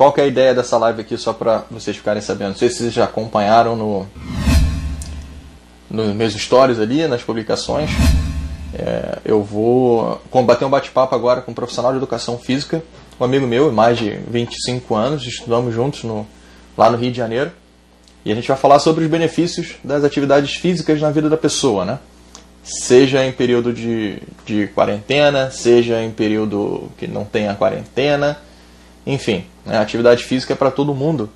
qual que é a ideia dessa live aqui, só para vocês ficarem sabendo? Não sei se vocês já acompanharam no, nos meus stories ali, nas publicações. É, eu vou combater um bate-papo agora com um profissional de educação física, um amigo meu, mais de 25 anos, estudamos juntos no, lá no Rio de Janeiro. E a gente vai falar sobre os benefícios das atividades físicas na vida da pessoa, né? Seja em período de, de quarentena, seja em período que não tenha quarentena, enfim, né? atividade física é para todo mundo.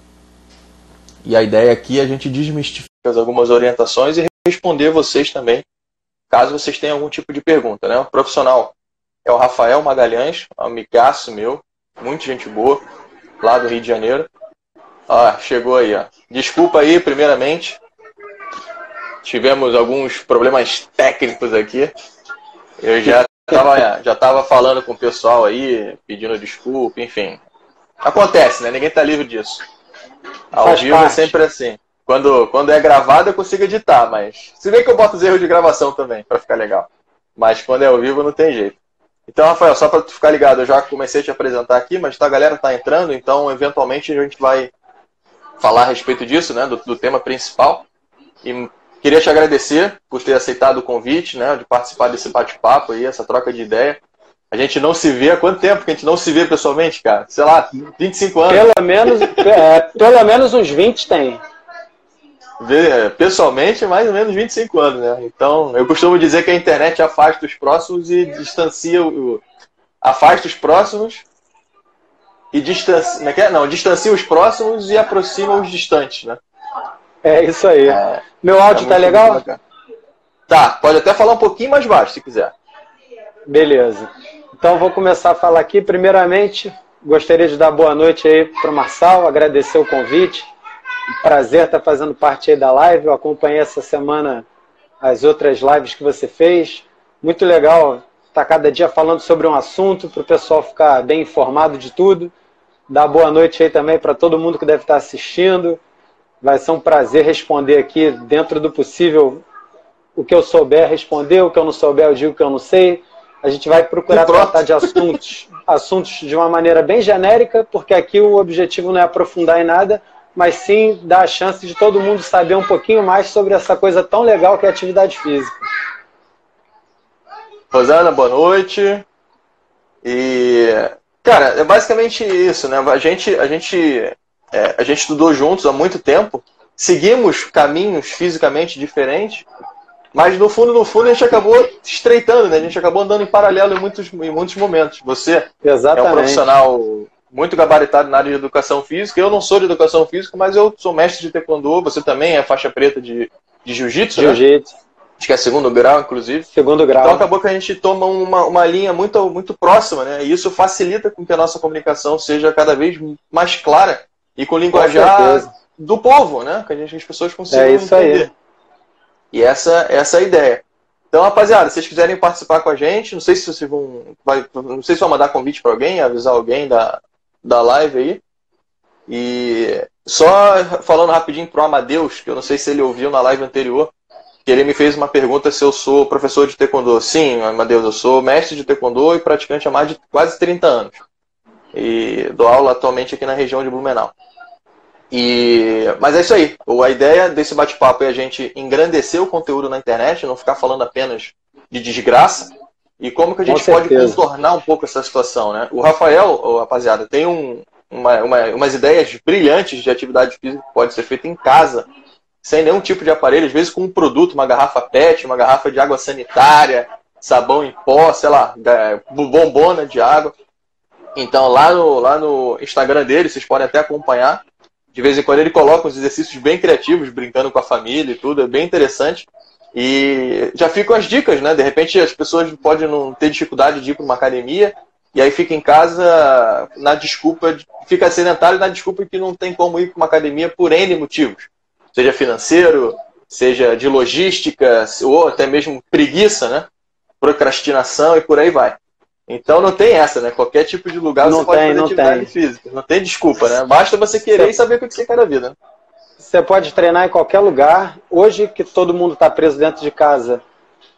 E a ideia aqui é a gente desmistificar algumas orientações e responder vocês também, caso vocês tenham algum tipo de pergunta. Né? O profissional é o Rafael Magalhães, amigaço meu, muito gente boa, lá do Rio de Janeiro. Ah, chegou aí, ó. Desculpa aí, primeiramente. Tivemos alguns problemas técnicos aqui. Eu já estava já tava falando com o pessoal aí, pedindo desculpa, enfim. Acontece, né? Ninguém tá livre disso. Ao Faz vivo é parte. é sempre assim. Quando, quando é gravado eu consigo editar, mas. Se bem que eu boto os erros de gravação também, para ficar legal. Mas quando é ao vivo não tem jeito. Então, Rafael, só para tu ficar ligado, eu já comecei a te apresentar aqui, mas tá, a galera tá entrando, então eventualmente a gente vai falar a respeito disso, né, do, do tema principal. E queria te agradecer por ter aceitado o convite, né, de participar desse bate-papo aí, essa troca de ideia. A gente não se vê há quanto tempo que a gente não se vê pessoalmente, cara? Sei lá, 25 anos. Pelo menos, é, pelo menos uns 20 tem pessoalmente mais ou menos 25 anos, né? Então, eu costumo dizer que a internet afasta os próximos e distancia o. Afasta os próximos e distancia. É é? Não, distancia os próximos e aproxima os distantes, né? É isso aí. É, Meu áudio é tá legal? Tá, pode até falar um pouquinho mais baixo se quiser. Beleza. Então vou começar a falar aqui. Primeiramente, gostaria de dar boa noite aí para o Marçal, agradecer o convite prazer estar fazendo parte aí da live. Eu acompanhei essa semana as outras lives que você fez. Muito legal estar cada dia falando sobre um assunto para o pessoal ficar bem informado de tudo. Dar boa noite aí também para todo mundo que deve estar assistindo. Vai ser um prazer responder aqui, dentro do possível, o que eu souber responder, o que eu não souber eu digo que eu não sei. A gente vai procurar tratar de assuntos, assuntos de uma maneira bem genérica, porque aqui o objetivo não é aprofundar em nada, mas sim dar a chance de todo mundo saber um pouquinho mais sobre essa coisa tão legal que é a atividade física. Rosana, boa noite. E, cara, é basicamente isso, né? A gente, a gente, é, a gente estudou juntos há muito tempo, seguimos caminhos fisicamente diferentes, mas no fundo, no fundo, a gente acabou estreitando, né? A gente acabou andando em paralelo em muitos, em muitos momentos. Você Exatamente. é um profissional muito gabaritado na área de educação física. Eu não sou de educação física, mas eu sou mestre de taekwondo. Você também é faixa preta de, de jiu-jitsu, né? Jiu-jitsu. Acho que é segundo grau, inclusive. Segundo grau. Então acabou que a gente toma uma, uma linha muito, muito próxima, né? E isso facilita com que a nossa comunicação seja cada vez mais clara e com linguajar com do povo, né? Que a gente, as pessoas consigam é isso entender. Aí. E essa, essa é a ideia. Então, rapaziada, se vocês quiserem participar com a gente, não sei se vocês vão. Vai, não sei se vão mandar convite para alguém, avisar alguém da, da live aí. E só falando rapidinho pro Amadeus, que eu não sei se ele ouviu na live anterior, que ele me fez uma pergunta se eu sou professor de taekwondo. Sim, Amadeus, eu sou mestre de taekwondo e praticante há mais de quase 30 anos. E dou aula atualmente aqui na região de Blumenau. E, mas é isso aí. A ideia desse bate-papo é a gente engrandecer o conteúdo na internet, não ficar falando apenas de desgraça, e como que a gente pode contornar um pouco essa situação, né? O Rafael, oh, rapaziada, tem um, uma, uma, umas ideias brilhantes de atividade física que pode ser feita em casa, sem nenhum tipo de aparelho, às vezes com um produto, uma garrafa PET, uma garrafa de água sanitária, sabão em pó, sei lá, bombona de água. Então lá no, lá no Instagram dele, vocês podem até acompanhar. De vez em quando ele coloca uns exercícios bem criativos, brincando com a família e tudo, é bem interessante. E já ficam as dicas, né? De repente as pessoas podem não ter dificuldade de ir para uma academia e aí fica em casa na desculpa, fica sedentário na desculpa que não tem como ir para uma academia por N motivos. Seja financeiro, seja de logística, ou até mesmo preguiça, né? Procrastinação e por aí vai. Então não tem essa, né? Qualquer tipo de lugar não você tem, pode fazer atividade tem. física. Não tem desculpa, né? Basta você querer e saber o que você quer da vida. Né? Você pode treinar em qualquer lugar. Hoje que todo mundo está preso dentro de casa,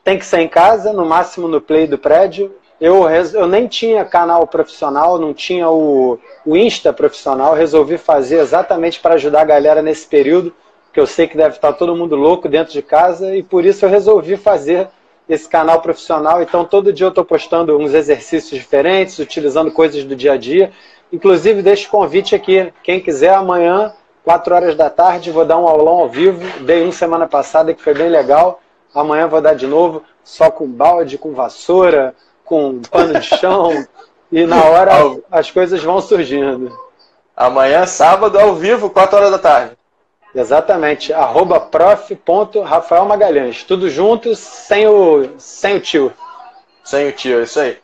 tem que ser em casa, no máximo no play do prédio. eu, eu nem tinha canal profissional, não tinha o, o Insta profissional, resolvi fazer exatamente para ajudar a galera nesse período, que eu sei que deve estar todo mundo louco dentro de casa, e por isso eu resolvi fazer esse canal profissional. Então, todo dia eu estou postando uns exercícios diferentes, utilizando coisas do dia a dia. Inclusive, deixo o convite aqui. Quem quiser, amanhã, 4 horas da tarde, vou dar um aulão ao vivo. Dei um semana passada que foi bem legal. Amanhã vou dar de novo, só com balde, com vassoura, com pano de chão. e na hora as coisas vão surgindo. Amanhã, sábado, ao vivo, 4 horas da tarde. Exatamente. Arroba prof.rafael Magalhães. Tudo junto, sem o, sem o tio. Sem o tio, isso aí.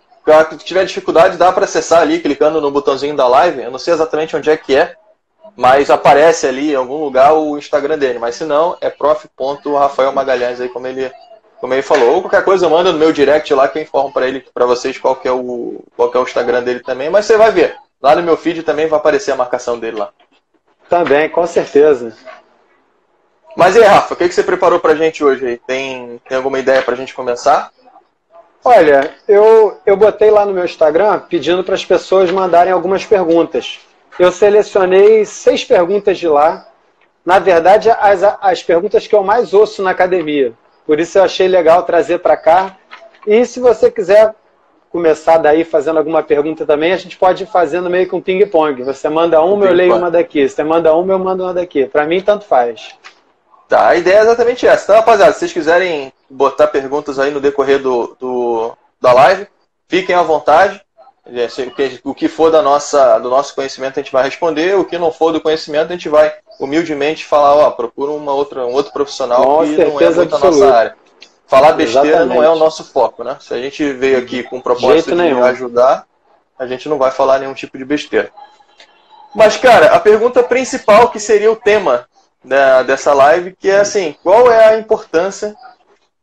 Se tiver dificuldade, dá para acessar ali, clicando no botãozinho da live. Eu não sei exatamente onde é que é, mas aparece ali em algum lugar o Instagram dele. Mas se não, é prof.rafael Magalhães aí, como ele, como ele falou. Ou qualquer coisa, manda no meu direct lá que eu informo para ele, para vocês qual é o, qual que é o Instagram dele também. Mas você vai ver. Lá no meu feed também vai aparecer a marcação dele lá. Também, com certeza. Mas e aí, Rafa, o que, que você preparou pra gente hoje aí? Tem, tem alguma ideia pra gente começar? Olha, eu, eu botei lá no meu Instagram pedindo para as pessoas mandarem algumas perguntas. Eu selecionei seis perguntas de lá. Na verdade, as, as perguntas que eu mais ouço na academia. Por isso eu achei legal trazer para cá. E se você quiser começar daí fazendo alguma pergunta também, a gente pode ir fazendo meio que um ping-pong. Você manda uma, eu leio uma daqui. Você manda uma, eu mando uma daqui. Para mim, tanto faz. Tá, a ideia é exatamente essa. Então, rapaziada, se vocês quiserem botar perguntas aí no decorrer do, do da live, fiquem à vontade. É, o que for da nossa, do nosso conhecimento a gente vai responder, o que não for do conhecimento a gente vai humildemente falar, ó, procura uma outra, um outro profissional Com que não é muito a nossa área. Falar besteira Exatamente. não é o nosso foco, né? Se a gente veio aqui com o propósito de nenhum. ajudar, a gente não vai falar nenhum tipo de besteira. Mas, cara, a pergunta principal que seria o tema da, dessa live, que é assim, qual é a importância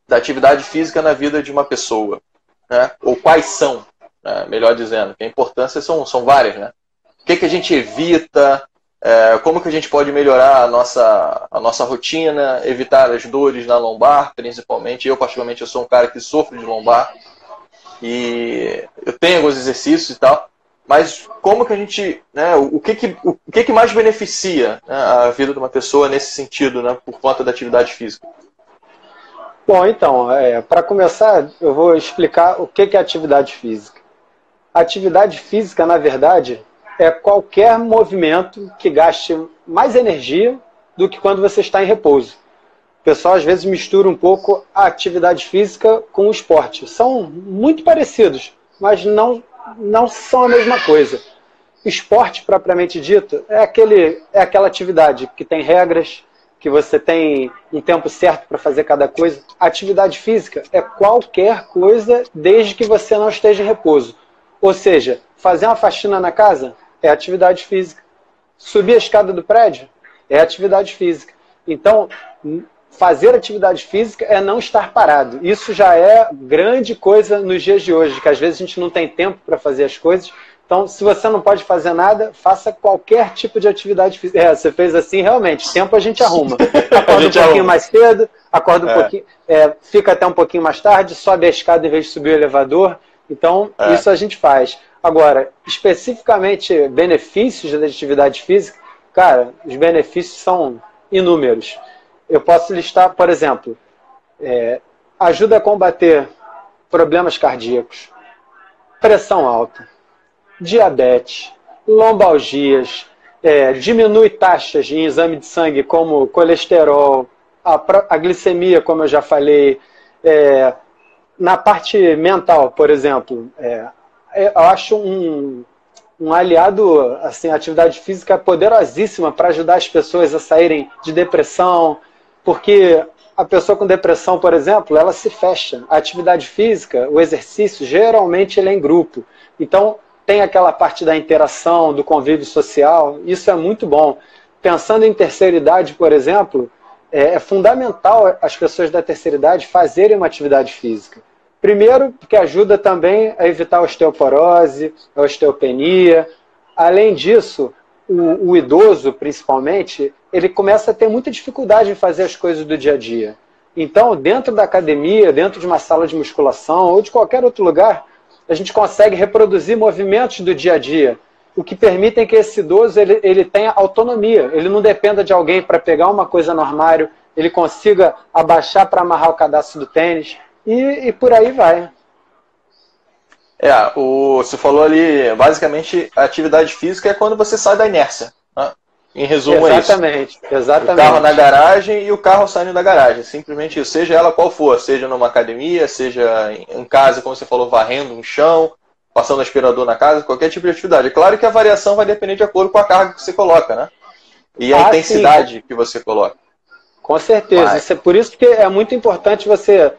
da atividade física na vida de uma pessoa? Né? Ou quais são, né? melhor dizendo, que a importância são, são várias, né? O que, que a gente evita, é, como que a gente pode melhorar a nossa, a nossa rotina, evitar as dores na lombar, principalmente. Eu, particularmente, eu sou um cara que sofre de lombar e eu tenho alguns exercícios e tal, mas como que a gente, né, o que que, o que, que mais beneficia né, a vida de uma pessoa nesse sentido, né, por conta da atividade física? Bom, então, é, para começar, eu vou explicar o que, que é atividade física. atividade física, na verdade, é qualquer movimento que gaste mais energia do que quando você está em repouso. O pessoal às vezes mistura um pouco a atividade física com o esporte. São muito parecidos, mas não não são a mesma coisa. Esporte propriamente dito é, aquele, é aquela atividade que tem regras, que você tem um tempo certo para fazer cada coisa. Atividade física é qualquer coisa desde que você não esteja em repouso. Ou seja, fazer uma faxina na casa é atividade física. Subir a escada do prédio é atividade física. Então, fazer atividade física é não estar parado. Isso já é grande coisa nos dias de hoje, que às vezes a gente não tem tempo para fazer as coisas. Então, se você não pode fazer nada, faça qualquer tipo de atividade física. É, você fez assim, realmente, tempo a gente arruma. Acorda gente um pouquinho arruma. mais cedo, acorda um é. pouquinho, é, fica até um pouquinho mais tarde, sobe a escada em vez de subir o elevador. Então, é. isso a gente faz. Agora, especificamente benefícios da atividade física, cara, os benefícios são inúmeros eu posso listar, por exemplo, é, ajuda a combater problemas cardíacos, pressão alta, diabetes, lombalgias, é, diminui taxas em exame de sangue como colesterol, a, a glicemia, como eu já falei, é, na parte mental, por exemplo, é, é eu acho um, um aliado, assim, atividade física poderosíssima para ajudar as pessoas a saírem de depressão, porque a pessoa com depressão, por exemplo, ela se fecha. A atividade física, o exercício, geralmente ele é em grupo. Então, tem aquela parte da interação, do convívio social, isso é muito bom. Pensando em terceira idade, por exemplo, é, é fundamental as pessoas da terceira idade fazerem uma atividade física. Primeiro, porque ajuda também a evitar a osteoporose, a osteopenia. Além disso, o, o idoso, principalmente, ele começa a ter muita dificuldade em fazer as coisas do dia a dia. Então, dentro da academia, dentro de uma sala de musculação ou de qualquer outro lugar, a gente consegue reproduzir movimentos do dia a dia, o que permitem que esse idoso ele, ele tenha autonomia, ele não dependa de alguém para pegar uma coisa no armário, ele consiga abaixar para amarrar o cadastro do tênis e, e por aí vai. É, o, você falou ali, basicamente, a atividade física é quando você sai da inércia. Né? Em resumo, exatamente, é isso. Exatamente. O carro na garagem e o carro saindo da garagem. Simplesmente isso. Seja ela qual for, seja numa academia, seja em casa, como você falou, varrendo um chão, passando aspirador na casa, qualquer tipo de atividade. Claro que a variação vai depender de acordo com a carga que você coloca, né? E a ah, intensidade sim. que você coloca. Com certeza. Mas... é por isso que é muito importante você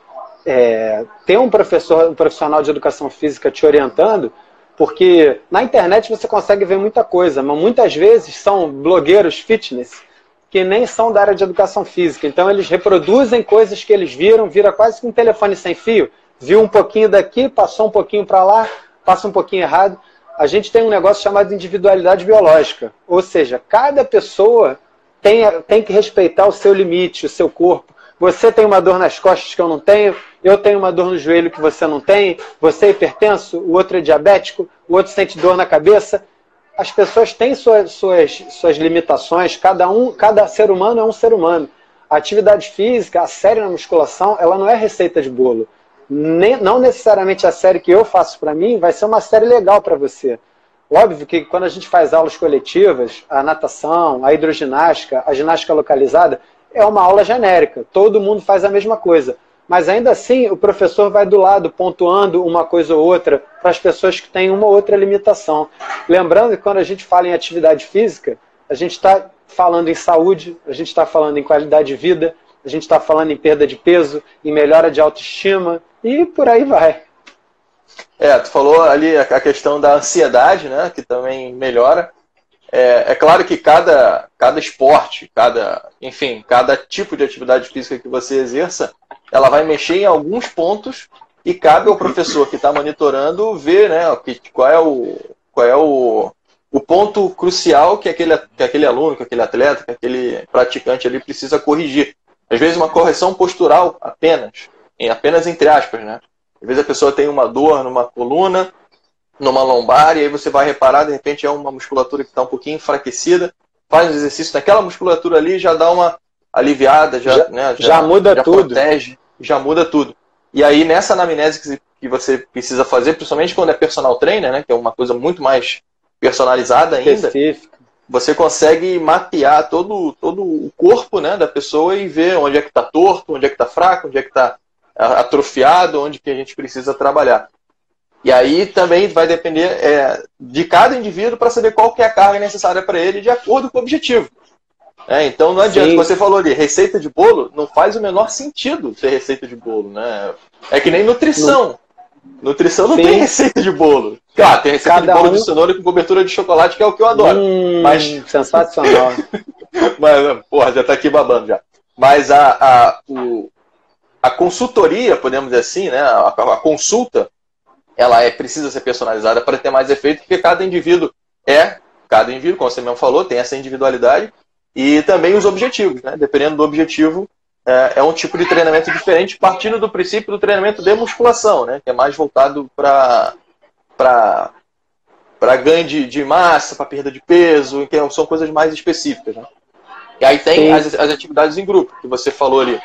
é, ter um professor, um profissional de educação física te orientando, porque na internet você consegue ver muita coisa, mas muitas vezes são blogueiros fitness que nem são da área de educação física. Então eles reproduzem coisas que eles viram, vira quase que um telefone sem fio. Viu um pouquinho daqui, passou um pouquinho para lá, passa um pouquinho errado. A gente tem um negócio chamado individualidade biológica. Ou seja, cada pessoa tem, tem que respeitar o seu limite, o seu corpo. Você tem uma dor nas costas que eu não tenho, eu tenho uma dor no joelho que você não tem, você é hipertenso, o outro é diabético, o outro sente dor na cabeça. As pessoas têm suas, suas, suas limitações, cada, um, cada ser humano é um ser humano. A atividade física, a série na musculação, ela não é receita de bolo. Nem, não necessariamente a série que eu faço para mim vai ser uma série legal para você. Óbvio que quando a gente faz aulas coletivas, a natação, a hidroginástica, a ginástica localizada, é uma aula genérica, todo mundo faz a mesma coisa. Mas ainda assim, o professor vai do lado, pontuando uma coisa ou outra para as pessoas que têm uma ou outra limitação. Lembrando que quando a gente fala em atividade física, a gente está falando em saúde, a gente está falando em qualidade de vida, a gente está falando em perda de peso, em melhora de autoestima e por aí vai. É, tu falou ali a questão da ansiedade, né, que também melhora. É, é, claro que cada, cada esporte, cada, enfim, cada tipo de atividade física que você exerça, ela vai mexer em alguns pontos e cabe ao professor que está monitorando ver né, qual é o, qual é o, o ponto crucial que aquele, que aquele aluno, que aquele atleta, que aquele praticante ali precisa corrigir. Às vezes uma correção postural apenas, apenas entre aspas, né? Às vezes a pessoa tem uma dor numa coluna, numa lombar, e aí você vai reparar, de repente é uma musculatura que está um pouquinho enfraquecida, faz um exercício naquela musculatura ali já dá uma aliviada, já, já, né, já, já muda já tudo. protege, já muda tudo. E aí nessa anamnese que você precisa fazer, principalmente quando é personal trainer, né, que é uma coisa muito mais personalizada ainda, Específica. você consegue mapear todo, todo o corpo né, da pessoa e ver onde é que está torto, onde é que está fraco, onde é que está atrofiado, onde que a gente precisa trabalhar. E aí também vai depender é, de cada indivíduo para saber qual que é a carga necessária para ele de acordo com o objetivo. É, então não adianta, Sim. você falou ali, receita de bolo, não faz o menor sentido ser receita de bolo, né? É que nem nutrição. Não. Nutrição não Sim. tem receita de bolo. Claro, tem receita Cada de bolo um... de cenoura com cobertura de chocolate, que é o que eu adoro. Hum, mas... Sensacional. mas, porra, já tá aqui babando já. Mas a, a, o, a consultoria, podemos dizer assim, né? A, a consulta, ela é precisa ser personalizada para ter mais efeito, porque cada indivíduo é, cada indivíduo, como você mesmo falou, tem essa individualidade e também os objetivos, né? Dependendo do objetivo, é, é um tipo de treinamento diferente, partindo do princípio do treinamento de musculação, né? Que é mais voltado para para para ganho de, de massa, para perda de peso, que são coisas mais específicas, né? E aí tem as, as atividades em grupo, que você falou ali,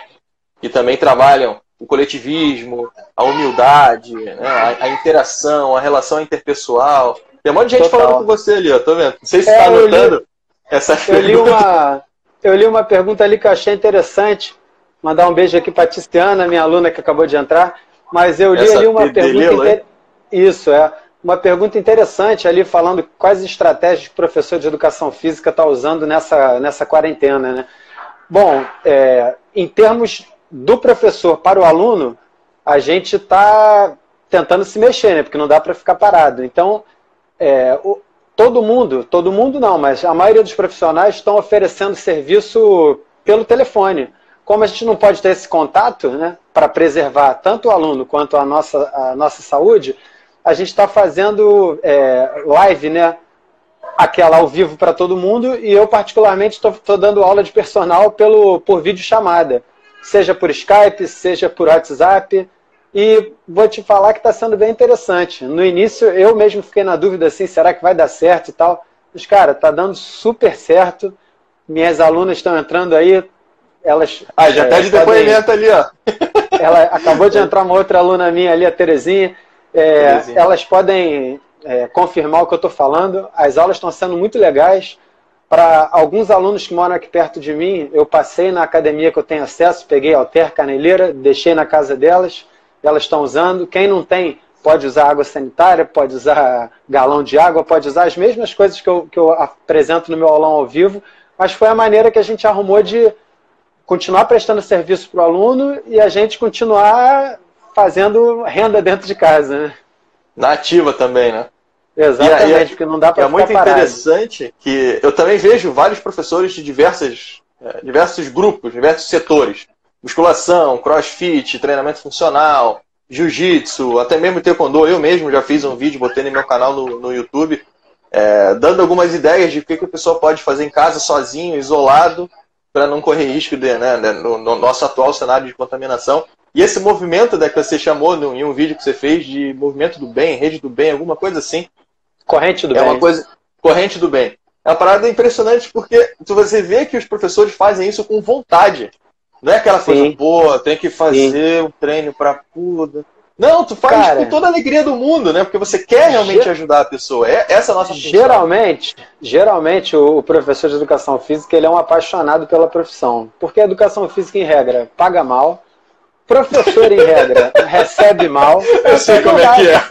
que também trabalham o coletivismo, a humildade, né? a, a, interação, a relação interpessoal. Tem um monte de gente Total. falando com você ali, ó, tô vendo. Não sei se você está é, anotando li, essa eu li uma Eu li uma pergunta ali que eu achei interessante. Mandar um beijo aqui para Tiziana, minha aluna que acabou de entrar. Mas eu li essa ali uma pergunta. Inter... Isso, é. Uma pergunta interessante ali falando quais estratégias o professor de educação física está usando nessa, nessa quarentena, né? Bom, é, em termos do professor para o aluno, a gente está tentando se mexer, né? Porque não dá para ficar parado. Então, é, o, todo mundo, todo mundo não, mas a maioria dos profissionais estão oferecendo serviço pelo telefone. Como a gente não pode ter esse contato, né, para preservar tanto o aluno quanto a nossa, a nossa saúde, a gente está fazendo é, live, né, aquela ao vivo para todo mundo, e eu particularmente estou dando aula de personal pelo, por vídeo chamada seja por Skype, seja por WhatsApp. E vou te falar que está sendo bem interessante. No início, eu mesmo fiquei na dúvida assim, será que vai dar certo e tal. Mas, cara, tá dando super certo. Minhas alunas estão entrando aí. Elas. Ah, já é, pede depoimento ali, ó. Ela acabou de entrar uma outra aluna minha ali, a Terezinha. É, Terezinha. Elas podem é, confirmar o que eu estou falando. As aulas estão sendo muito legais. Para alguns alunos que moram aqui perto de mim, eu passei na academia que eu tenho acesso, peguei alter, caneleira, deixei na casa delas elas estão usando. Quem não tem, pode usar água sanitária, pode usar galão de água, pode usar as mesmas coisas que eu, que eu apresento no meu aulão ao vivo, mas foi a maneira que a gente arrumou de continuar prestando serviço para o aluno e a gente continuar fazendo renda dentro de casa. Né? Também, né? Exatamente, e, e, porque não dá para É muito parado. interessante que eu também vejo vários professores de diversas, é, diversos grupos, diversos setores musculação, crossfit, treinamento funcional, jiu-jitsu, até mesmo taekwondo. Eu mesmo já fiz um vídeo, botei no meu canal no, no YouTube, é, dando algumas ideias de o que, que a pessoa pode fazer em casa sozinho, isolado, para não correr risco de, né, no, no, nosso atual cenário de contaminação. E esse movimento né, que você chamou no, em um vídeo que você fez de movimento do bem, rede do bem, alguma coisa assim. Corrente do é bem. Uma coisa, corrente do bem. É uma parada impressionante porque você vê que os professores fazem isso com vontade. Não é aquela coisa, Sim. pô, tem que fazer Sim. um treino pra puda. Não, tu faz Cara, com toda a alegria do mundo, né? Porque você quer realmente ajudar a pessoa. É essa é a nossa função. Geralmente, geralmente o professor de educação física ele é um apaixonado pela profissão. Porque a educação física, em regra, paga mal. Professor, em regra, recebe mal. Eu sei como é que é.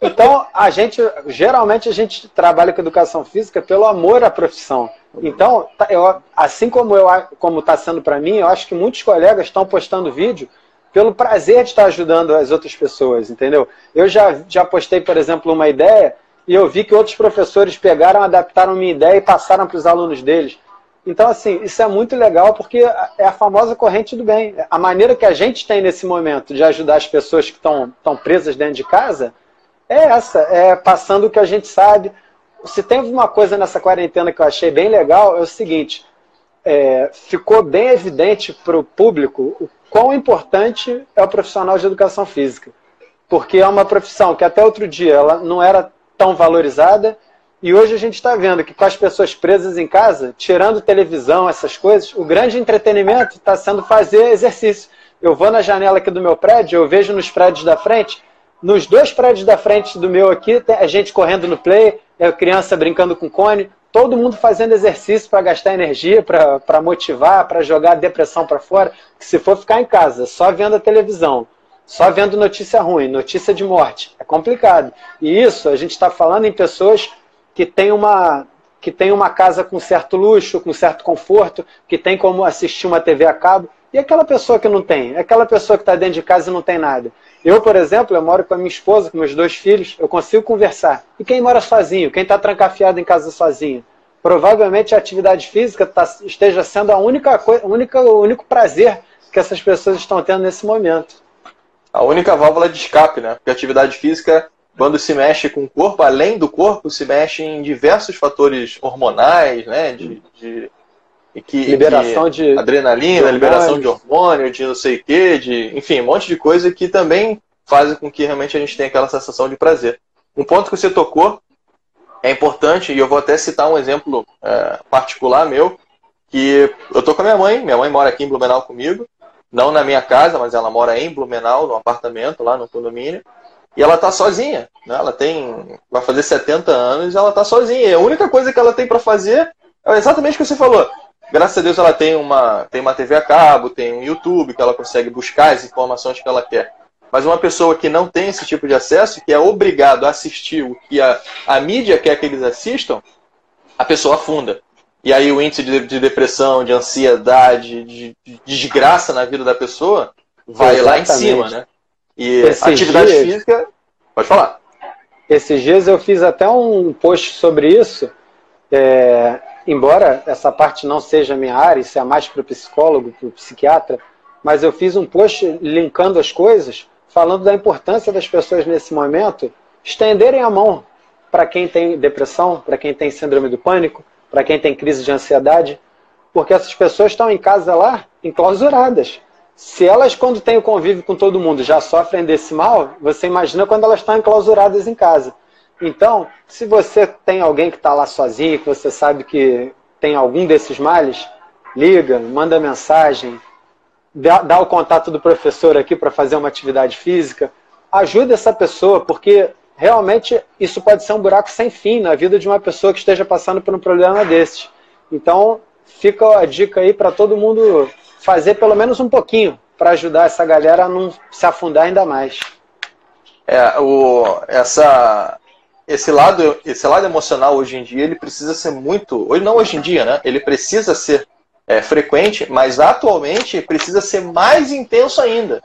Então, a gente, geralmente, a gente trabalha com educação física pelo amor à profissão. Então, tá, eu, assim como eu como está sendo para mim, eu acho que muitos colegas estão postando vídeo pelo prazer de estar ajudando as outras pessoas, entendeu? Eu já, já postei, por exemplo, uma ideia e eu vi que outros professores pegaram, adaptaram minha ideia e passaram para os alunos deles. Então, assim, isso é muito legal porque é a famosa corrente do bem. A maneira que a gente tem nesse momento de ajudar as pessoas que estão, presas dentro de casa é essa, é passando o que a gente sabe, se tem uma coisa nessa quarentena que eu achei bem legal, é o seguinte: é, ficou bem evidente para o público o quão importante é o profissional de educação física. Porque é uma profissão que até outro dia ela não era tão valorizada, e hoje a gente está vendo que com as pessoas presas em casa, tirando televisão, essas coisas, o grande entretenimento está sendo fazer exercício. Eu vou na janela aqui do meu prédio, eu vejo nos prédios da frente, nos dois prédios da frente do meu aqui, a gente correndo no play, é criança brincando com cone, todo mundo fazendo exercício para gastar energia, para motivar, para jogar a depressão para fora. Que se for ficar em casa só vendo a televisão, só vendo notícia ruim, notícia de morte, é complicado. E isso a gente está falando em pessoas que têm uma que tem uma casa com certo luxo, com certo conforto, que tem como assistir uma TV a cabo. E aquela pessoa que não tem? Aquela pessoa que está dentro de casa e não tem nada. Eu, por exemplo, eu moro com a minha esposa, com meus dois filhos, eu consigo conversar. E quem mora sozinho, quem está trancafiado em casa sozinho? Provavelmente a atividade física tá, esteja sendo a única, única, o único prazer que essas pessoas estão tendo nesse momento. A única válvula de escape, né? Porque a atividade física, quando se mexe com o corpo, além do corpo, se mexe em diversos fatores hormonais, né? De, de que, liberação de adrenalina, de liberação de hormônio, de não sei o quê, de, enfim, um monte de coisa que também fazem com que realmente a gente tenha aquela sensação de prazer. Um ponto que você tocou é importante, e eu vou até citar um exemplo é, particular meu, que eu tô com a minha mãe, minha mãe mora aqui em Blumenau comigo, não na minha casa, mas ela mora em Blumenau, no apartamento, lá no condomínio, e ela tá sozinha, né? Ela tem, vai fazer 70 anos e ela tá sozinha. E a única coisa que ela tem para fazer é exatamente o que você falou graças a Deus ela tem uma, tem uma TV a cabo, tem um YouTube que ela consegue buscar as informações que ela quer. Mas uma pessoa que não tem esse tipo de acesso, que é obrigado a assistir o que a, a mídia quer que eles assistam, a pessoa afunda. E aí o índice de, de depressão, de ansiedade, de, de, desgraça na vida da pessoa vai Exatamente. lá em cima, né? E Esses atividade dias, física. Pode falar. Esses dias eu fiz até um post sobre isso. É, embora essa parte não seja minha área, isso é mais para o psicólogo, para o psiquiatra, mas eu fiz um post linkando as coisas, falando da importância das pessoas nesse momento estenderem a mão para quem tem depressão, para quem tem síndrome do pânico, para quem tem crise de ansiedade, porque essas pessoas estão em casa lá, enclausuradas. Se elas, quando têm o convívio com todo mundo, já sofrem desse mal, você imagina quando elas estão enclausuradas em casa. Então, se você tem alguém que está lá sozinho, que você sabe que tem algum desses males, liga, manda mensagem, dá, dá o contato do professor aqui para fazer uma atividade física, ajuda essa pessoa, porque realmente isso pode ser um buraco sem fim na vida de uma pessoa que esteja passando por um problema desses. Então, fica a dica aí para todo mundo fazer pelo menos um pouquinho para ajudar essa galera a não se afundar ainda mais. É, o, essa, esse lado, esse lado emocional hoje em dia ele precisa ser muito, hoje não hoje em dia, né? Ele precisa ser é, frequente, mas atualmente precisa ser mais intenso ainda.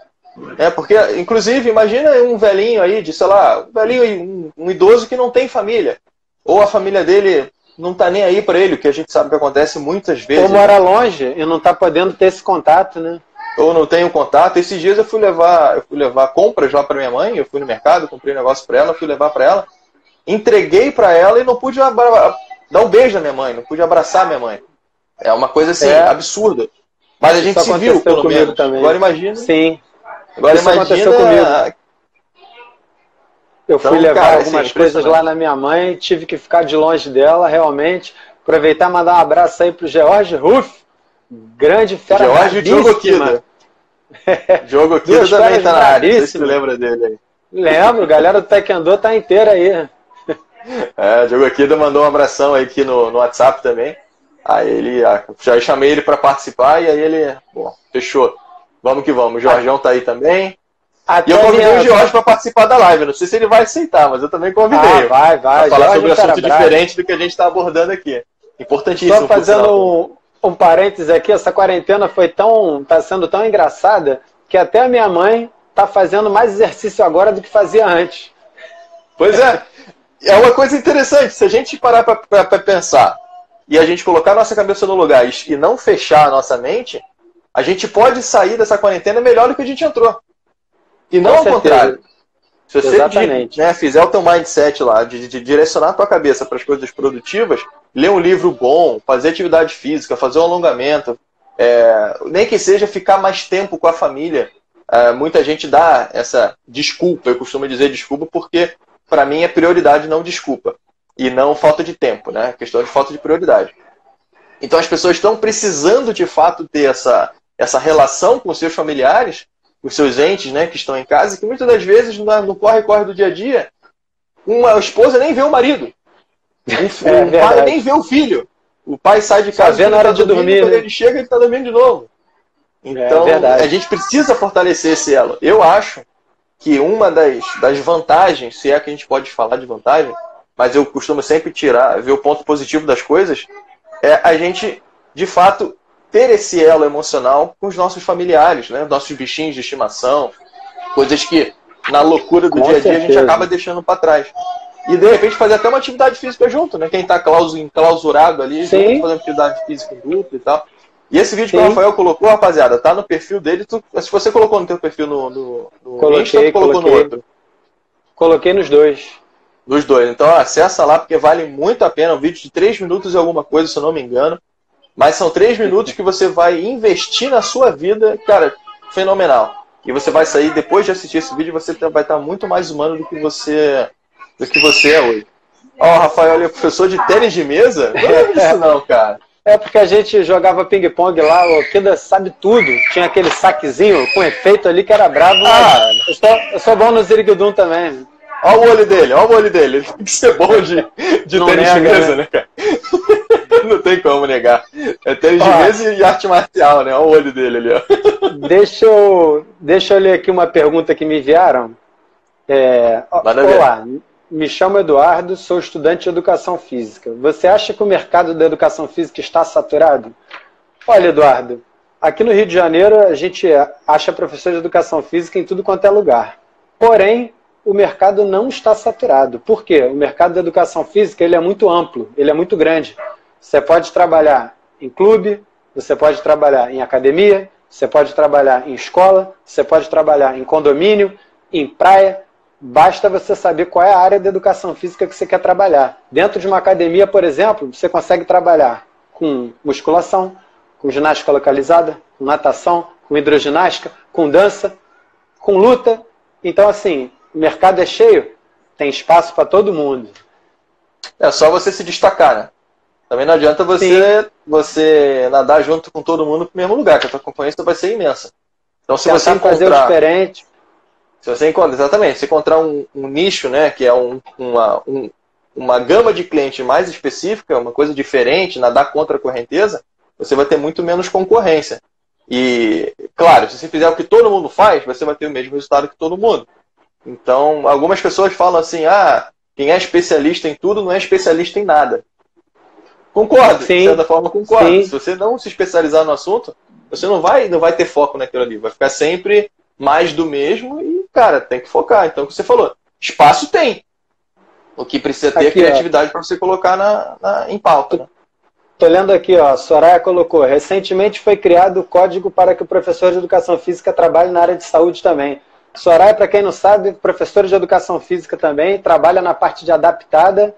É, porque, inclusive, imagina um velhinho aí, de, sei lá, um velhinho, um, um idoso que não tem família. Ou a família dele não tá nem aí para ele, o que a gente sabe que acontece muitas vezes. Ou mora né? longe e não tá podendo ter esse contato, né? Ou não tem contato. Esses dias eu fui levar, eu fui levar compras lá para minha mãe, eu fui no mercado, comprei um negócio para ela, fui levar para ela, entreguei para ela e não pude dar um beijo na minha mãe, não pude abraçar minha mãe. É uma coisa assim, é. absurda. Mas a gente se viu, pelo menos. Também. Agora imagina. Sim. Agora Isso imagina... Eu então, fui levar cara, algumas assim, coisas lá na minha mãe, tive que ficar de longe dela, realmente. Aproveitar e mandar um abraço aí pro George Ruff, grande fera George Diogo Kida. Diogo Kida também tá na área, se lembra dele aí. Lembro, galera do Taekwondo tá inteira aí. É, o Diogo Kida mandou um abração aí aqui no, no WhatsApp também. Aí ele, ah, já chamei ele para participar e aí ele, bom, fechou. Vamos que vamos. O Jorgeão tá aí também. Até e eu convidei minha... o Jorge para participar da live. Não sei se ele vai aceitar, mas eu também convidei. Ah, vai, vai. Falar Jorge sobre um assunto diferente do que a gente está abordando aqui. Importantíssimo. Só fazendo um, um parênteses aqui, essa quarentena foi tão. tá sendo tão engraçada que até a minha mãe tá fazendo mais exercício agora do que fazia antes. Pois é. É uma coisa interessante, se a gente parar para pensar e a gente colocar a nossa cabeça no lugar e não fechar a nossa mente, a gente pode sair dessa quarentena melhor do que a gente entrou. E não ao contrário. Se você né, fizer o teu mindset lá, de, de direcionar a tua cabeça para as coisas produtivas, ler um livro bom, fazer atividade física, fazer um alongamento, é, nem que seja ficar mais tempo com a família. É, muita gente dá essa desculpa, eu costumo dizer desculpa, porque para mim é prioridade, não desculpa. E não falta de tempo, né? Questão de falta de prioridade. Então as pessoas estão precisando de fato ter essa, essa relação com seus familiares, os seus entes, né, que estão em casa, que muitas das vezes no corre-corre do dia a dia, uma esposa nem vê o marido. Um, é, um pai nem vê o filho. O pai sai de casa vê na hora tá de dormir. Quando né? ele chega, ele está dormindo de novo. É então, é a gente precisa fortalecer esse elo. Eu acho que uma das, das vantagens, se é que a gente pode falar de vantagem, mas eu costumo sempre tirar, ver o ponto positivo das coisas, é a gente, de fato, ter esse elo emocional com os nossos familiares, né? Nossos bichinhos de estimação, coisas que na loucura do com dia a dia certeza. a gente acaba deixando para trás. E de repente fazer até uma atividade física junto, né? Quem está enclausurado ali, fazer atividade física em grupo e tal. E esse vídeo Sim. que o Rafael colocou, rapaziada, tá no perfil dele. Tu, se você colocou no teu perfil no, no, no coloquei, Insta, tu colocou coloquei. no outro? Coloquei nos dois. Nos dois. Então acessa lá porque vale muito a pena. Um vídeo de 3 minutos e alguma coisa, se eu não me engano. Mas são três minutos que você vai investir na sua vida, cara, fenomenal. E você vai sair, depois de assistir esse vídeo, você vai estar muito mais humano do que você, do que você é hoje. Ó, oh, Rafael, ele é professor de tênis de mesa? Não é isso não, cara. É porque a gente jogava ping-pong lá, o Kida sabe tudo. Tinha aquele saquezinho com efeito ali que era brabo. Ah, eu sou, eu sou bom no Zirigudum também. Olha o olho dele, olha o olho dele. Ele tem que ser bom de, de tênis nega, de mesa, né, né cara? Não tem como negar. É tênis de mesa e arte marcial, né? Olha o olho dele ali, ó. Deixa eu, deixa eu ler aqui uma pergunta que me enviaram. É, olá, me chamo Eduardo, sou estudante de educação física. Você acha que o mercado da educação física está saturado? Olha, Eduardo, aqui no Rio de Janeiro a gente acha professor de educação física em tudo quanto é lugar. Porém, o mercado não está saturado. Por quê? O mercado da educação física ele é muito amplo, ele é muito grande. Você pode trabalhar em clube, você pode trabalhar em academia, você pode trabalhar em escola, você pode trabalhar em condomínio, em praia. Basta você saber qual é a área da educação física que você quer trabalhar. Dentro de uma academia, por exemplo, você consegue trabalhar com musculação, com ginástica localizada, com natação, com hidroginástica, com dança, com luta. Então, assim, o mercado é cheio, tem espaço para todo mundo. É só você se destacar, né? Também não adianta você, você nadar junto com todo mundo no mesmo lugar, que a tua concorrência vai ser imensa. Então, se Tentar você encontrar, fazer o diferente. Se você encontra, exatamente, se encontrar um, um nicho, né, que é um, uma, um, uma gama de cliente mais específica, uma coisa diferente, nadar contra a correnteza, você vai ter muito menos concorrência. E, claro, se você fizer o que todo mundo faz, você vai ter o mesmo resultado que todo mundo. Então, algumas pessoas falam assim: ah, quem é especialista em tudo não é especialista em nada. Concordo, Sim. de certa forma concordo. Sim. Se você não se especializar no assunto, você não vai, não vai ter foco naquilo ali. Vai ficar sempre mais do mesmo e, cara, tem que focar. Então, o que você falou, espaço tem. O que precisa ter é aqui, é criatividade para você colocar na, na, em pauta. Né? Estou lendo aqui, ó, a Soraya colocou, recentemente foi criado o código para que o professor de educação física trabalhe na área de saúde também. Soraya, para quem não sabe, professor de educação física também, trabalha na parte de adaptada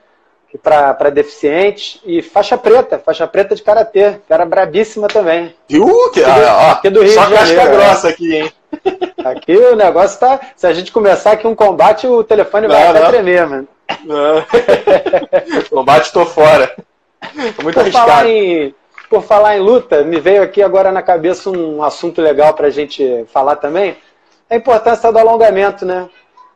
para deficientes e faixa preta, faixa preta de karatê, que era brabíssima também. Viu? Que, aqui, do, ah, aqui do Rio só de Janeiro. casca grossa aqui, hein? Aqui o negócio tá. Se a gente começar aqui um combate, o telefone vai não, até não. tremer, mano. combate tô fora. Muito por arriscado. Falar em, por falar em luta, me veio aqui agora na cabeça um assunto legal para a gente falar também. A importância do alongamento, né?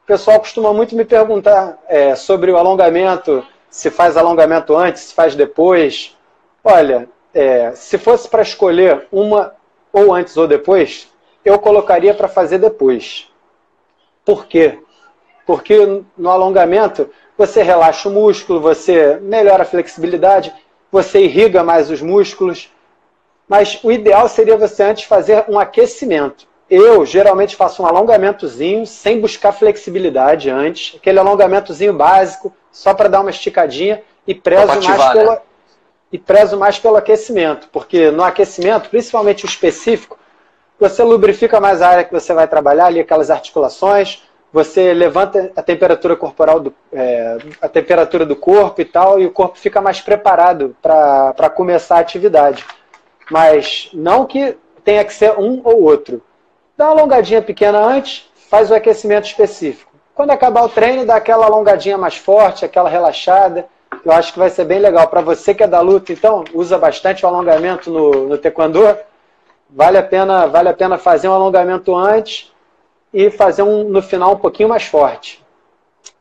O pessoal costuma muito me perguntar é, sobre o alongamento, se faz alongamento antes, se faz depois. Olha, é, se fosse para escolher uma ou antes ou depois, eu colocaria para fazer depois. Por quê? Porque no alongamento você relaxa o músculo, você melhora a flexibilidade, você irriga mais os músculos. Mas o ideal seria você antes fazer um aquecimento. Eu geralmente faço um alongamentozinho sem buscar flexibilidade antes, aquele alongamentozinho básico, só para dar uma esticadinha e prezo ativar, mais pelo né? e prezo mais pelo aquecimento, porque no aquecimento, principalmente o específico, você lubrifica mais a área que você vai trabalhar ali, aquelas articulações, você levanta a temperatura corporal, do, é, a temperatura do corpo e tal, e o corpo fica mais preparado para começar a atividade. Mas não que tenha que ser um ou outro. Dá uma alongadinha pequena antes, faz o aquecimento específico. Quando acabar o treino, dá aquela alongadinha mais forte, aquela relaxada. Eu acho que vai ser bem legal. Para você que é da luta, então, usa bastante o alongamento no, no taekwondo. Vale a pena, vale a pena fazer um alongamento antes e fazer um no final um pouquinho mais forte.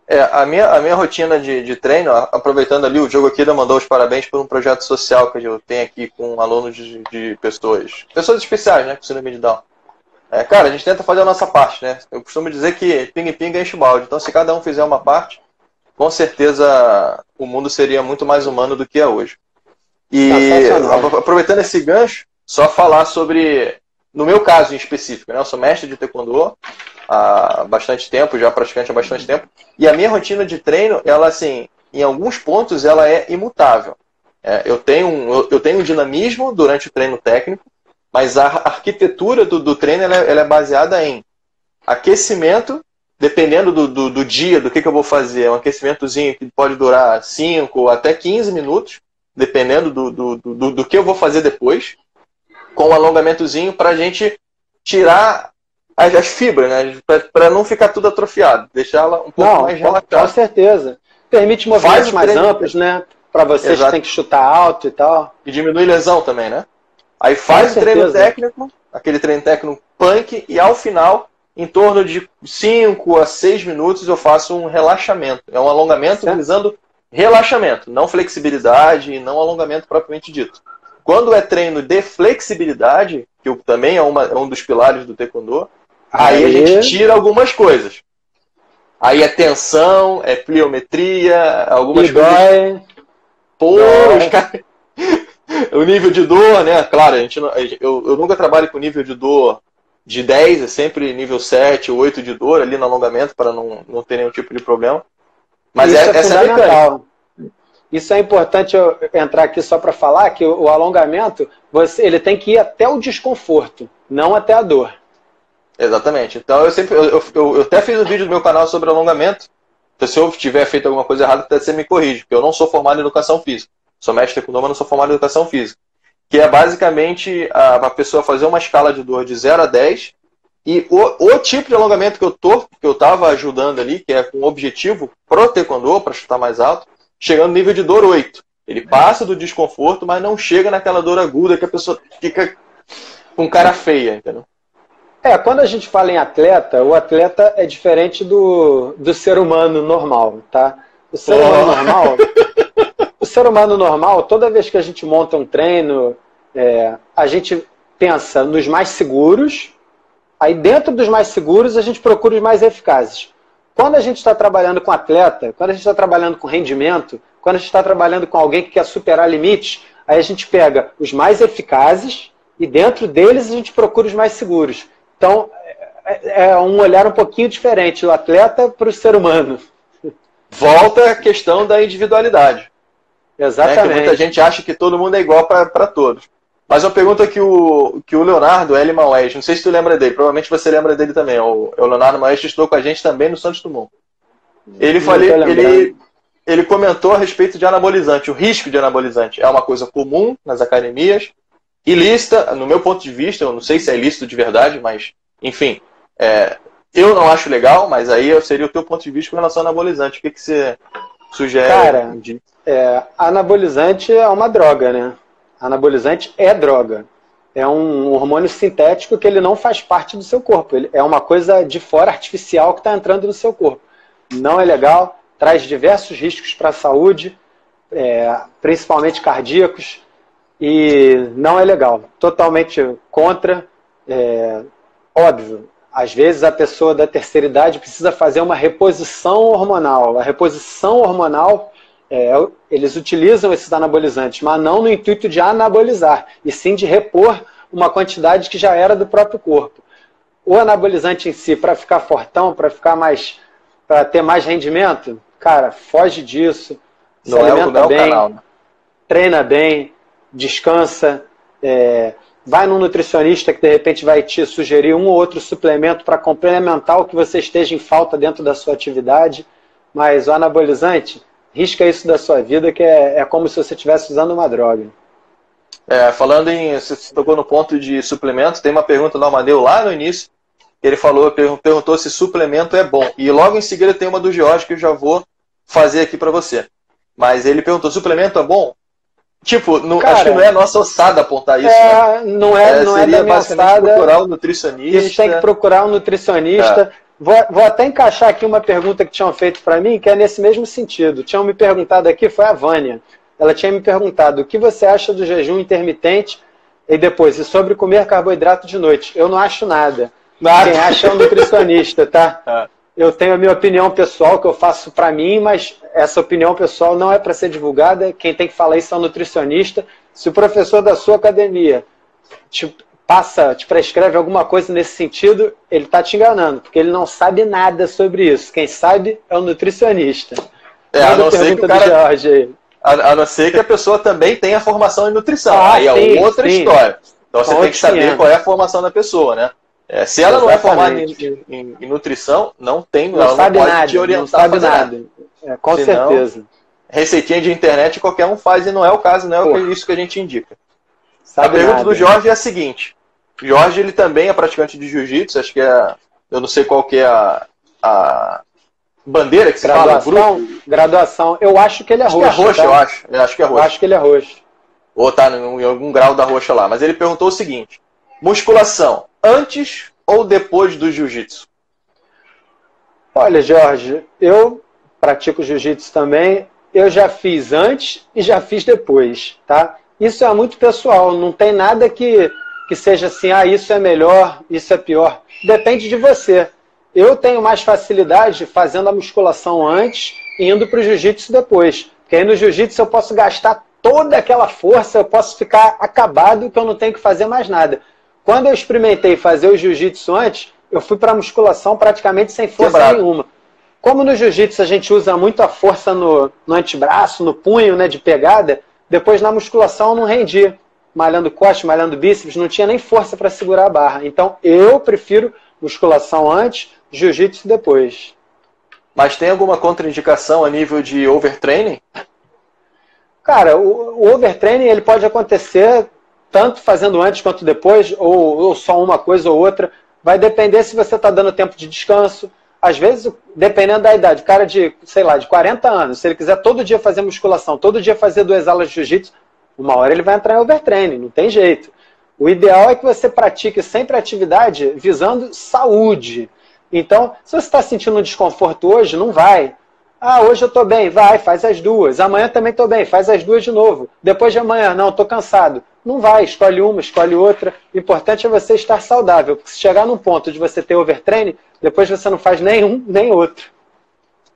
É, a minha, a minha rotina de, de treino, aproveitando ali, o jogo aqui da mandou os parabéns por um projeto social que eu tenho aqui com alunos de, de pessoas, pessoas especiais, né, com síndrome de Down. É, cara, a gente tenta fazer a nossa parte, né? Eu costumo dizer que ping-ping enche o balde. Então, se cada um fizer uma parte, com certeza o mundo seria muito mais humano do que é hoje. E aproveitando esse gancho, só falar sobre no meu caso em específico, né, eu sou mestre de taekwondo há bastante tempo, já praticante há bastante tempo, e a minha rotina de treino, ela assim, em alguns pontos ela é imutável. É, eu, tenho um, eu tenho um dinamismo durante o treino técnico, mas a arquitetura do, do treino ela, é, ela é baseada em aquecimento, dependendo do, do, do, dia, do que, que eu vou fazer, é um aquecimentozinho que pode durar 5 até 15 minutos, dependendo do, do, do, que eu vou fazer depois com um alongamentozinho para a gente tirar as, as fibras, né? Para não ficar tudo atrofiado, deixar ela um pouco não, mais relaxada. Com certeza. Permite movimentos mais amplos, né? Para vocês Exato. que tem que chutar alto e tal. E diminui lesão também, né? Aí faz o treino técnico, aquele treino técnico punk, e ao final, em torno de 5 a 6 minutos, eu faço um relaxamento. É um alongamento certo. visando relaxamento, não flexibilidade e não alongamento propriamente dito. Quando é treino de flexibilidade, que também é, uma, é um dos pilares do taekwondo, aí, aí a gente tira algumas coisas. Aí é tensão, é pliometria, algumas e coisas. Dói. Pô, cara... o nível de dor, né? Claro, a gente não, eu, eu nunca trabalho com nível de dor de 10, é sempre nível 7, 8 de dor ali no alongamento para não, não ter nenhum tipo de problema. Mas é, é, essa é a mecânica. Isso é importante eu entrar aqui só para falar que o, alongamento, você, ele tem que ir até o desconforto, não até a dor. Exatamente. Então eu sempre, eu, eu, eu até fiz um vídeo no meu canal sobre alongamento. Então, se eu tiver feito alguma coisa errada, até você me corrige, porque eu não sou formado em educação física. Sou mestre com mas não sou formado em educação física. que é basicamente a, a pessoa fazer uma escala de dor de 0 a 10 e o, o tipo de alongamento que eu tô, que eu estava ajudando ali, que é com o objetivo pro taekwondo, para chutar mais alto, chegando no nível de dor 8. Ele passa do desconforto, mas não chega naquela dor aguda que a pessoa fica com cara feia, entendeu? É, quando a gente fala em atleta, o atleta é diferente do, do ser humano normal, tá? O ser humano normal. ser humano normal, toda vez que a gente monta um treino, é, a gente pensa nos mais seguros, aí dentro dos mais seguros a gente procura os mais eficazes. Quando a gente está trabalhando com atleta, quando a gente está trabalhando com rendimento, quando a gente está trabalhando com alguém que quer superar limites, aí a gente pega os mais eficazes e dentro deles a gente procura os mais seguros. Então, é, é um olhar um pouquinho diferente do atleta para o ser humano. Volta a questão da individualidade. Exatamente. Né? muita gente acha que todo mundo é igual para todos. Mas uma pergunta que o, que o Leonardo L. Maués, não sei se tu lembra dele, provavelmente você lembra dele também. O, o Leonardo Maués estou com a gente também no Santos Dumont. Ele, falei, ele, ele comentou a respeito de anabolizante. O risco de anabolizante é uma coisa comum nas academias, ilícita, no meu ponto de vista, eu não sei se é ilícito de verdade, mas, enfim, é, eu não acho legal, mas aí seria o teu ponto de vista com relação ao anabolizante. O que, que você sugere? Cara, é, anabolizante é uma droga, né? Anabolizante é droga. É um hormônio sintético que ele não faz parte do seu corpo. Ele é uma coisa de fora artificial que está entrando no seu corpo. Não é legal, traz diversos riscos para a saúde, é, principalmente cardíacos, e não é legal. Totalmente contra. É, óbvio, às vezes a pessoa da terceira idade precisa fazer uma reposição hormonal. A reposição hormonal é, eles utilizam esses anabolizantes, mas não no intuito de anabolizar, e sim de repor uma quantidade que já era do próprio corpo. O anabolizante em si, para ficar fortão, para ficar mais, para ter mais rendimento, cara, foge disso, não se é alimenta é o, bem, canal, né? treina bem, descansa, é, vai num nutricionista que de repente vai te sugerir um ou outro suplemento para complementar o que você esteja em falta dentro da sua atividade, mas o anabolizante risca isso da sua vida, que é, é como se você estivesse usando uma droga. É, falando em. Você tocou no ponto de suplemento, tem uma pergunta do Amadeu lá no início. Ele falou, perguntou se suplemento é bom. E logo em seguida tem uma do George que eu já vou fazer aqui para você. Mas ele perguntou: suplemento é bom? Tipo, não, Cara, acho que não é a nossa ossada apontar isso. É, né? Não é, é não é da minha ossada. procurar um nutricionista. A gente tem que procurar um nutricionista. Vou, vou até encaixar aqui uma pergunta que tinham feito para mim, que é nesse mesmo sentido. Tinham me perguntado aqui, foi a Vânia. Ela tinha me perguntado o que você acha do jejum intermitente e depois, e sobre comer carboidrato de noite. Eu não acho nada. nada. Quem acha é um nutricionista, tá? É. Eu tenho a minha opinião pessoal que eu faço para mim, mas essa opinião pessoal não é para ser divulgada. Quem tem que falar isso é um nutricionista. Se o professor da sua academia te passa, te prescreve alguma coisa nesse sentido, ele está te enganando, porque ele não sabe nada sobre isso. Quem sabe é o nutricionista. É, a não ser que o cara... A, a, não ser que a pessoa também tenha formação em nutrição. Ah, Aí é sim, é outra sim. história. Então você tem que saber qual é a formação da pessoa, né? É, se ela Exatamente. não é formada em, em, em, nutrição, não tem, não ela sabe não pode nada, te orientar não sabe nada. nada. É, com Senão, certeza. Receitinha de internet qualquer um faz e não é o caso, não é isso que a gente indica. Sabe a pergunta nada. do Jorge é a seguinte: Jorge, ele também é praticante de jiu-jitsu, acho que é. Eu não sei qual que é a, a bandeira que se graduação, fala, grupo. Graduação, eu acho que ele é acho roxo. Que é roxo, tá? eu acho. Eu acho que é roxo. Eu acho que ele é roxo. Ou tá em algum grau da roxa lá. Mas ele perguntou o seguinte: musculação, antes ou depois do jiu-jitsu? Olha, Jorge, eu pratico jiu-jitsu também. Eu já fiz antes e já fiz depois, tá? Isso é muito pessoal, não tem nada que que seja assim, ah, isso é melhor, isso é pior. Depende de você. Eu tenho mais facilidade fazendo a musculação antes e indo para o jiu-jitsu depois. Porque aí no jiu-jitsu eu posso gastar toda aquela força, eu posso ficar acabado que eu não tenho que fazer mais nada. Quando eu experimentei fazer o jiu-jitsu antes, eu fui para a musculação praticamente sem força Quebrado. nenhuma. Como no jiu-jitsu a gente usa muito a força no, no antebraço, no punho, né, de pegada, depois na musculação eu não rendia malhando costas, malhando bíceps, não tinha nem força para segurar a barra. Então eu prefiro musculação antes, jiu-jitsu depois. Mas tem alguma contraindicação a nível de overtraining? Cara, o, o overtraining ele pode acontecer tanto fazendo antes quanto depois, ou, ou só uma coisa ou outra. Vai depender se você está dando tempo de descanso. Às vezes, dependendo da idade, o cara de, sei lá, de 40 anos, se ele quiser todo dia fazer musculação, todo dia fazer duas aulas de jiu-jitsu, uma hora ele vai entrar em overtraining, não tem jeito. O ideal é que você pratique sempre atividade visando saúde. Então, se você está sentindo um desconforto hoje, não vai. Ah, hoje eu estou bem, vai, faz as duas. Amanhã também estou bem, faz as duas de novo. Depois de amanhã, não, estou cansado. Não vai, escolhe uma, escolhe outra. O importante é você estar saudável. Porque se chegar num ponto de você ter overtraining, depois você não faz nenhum nem outro.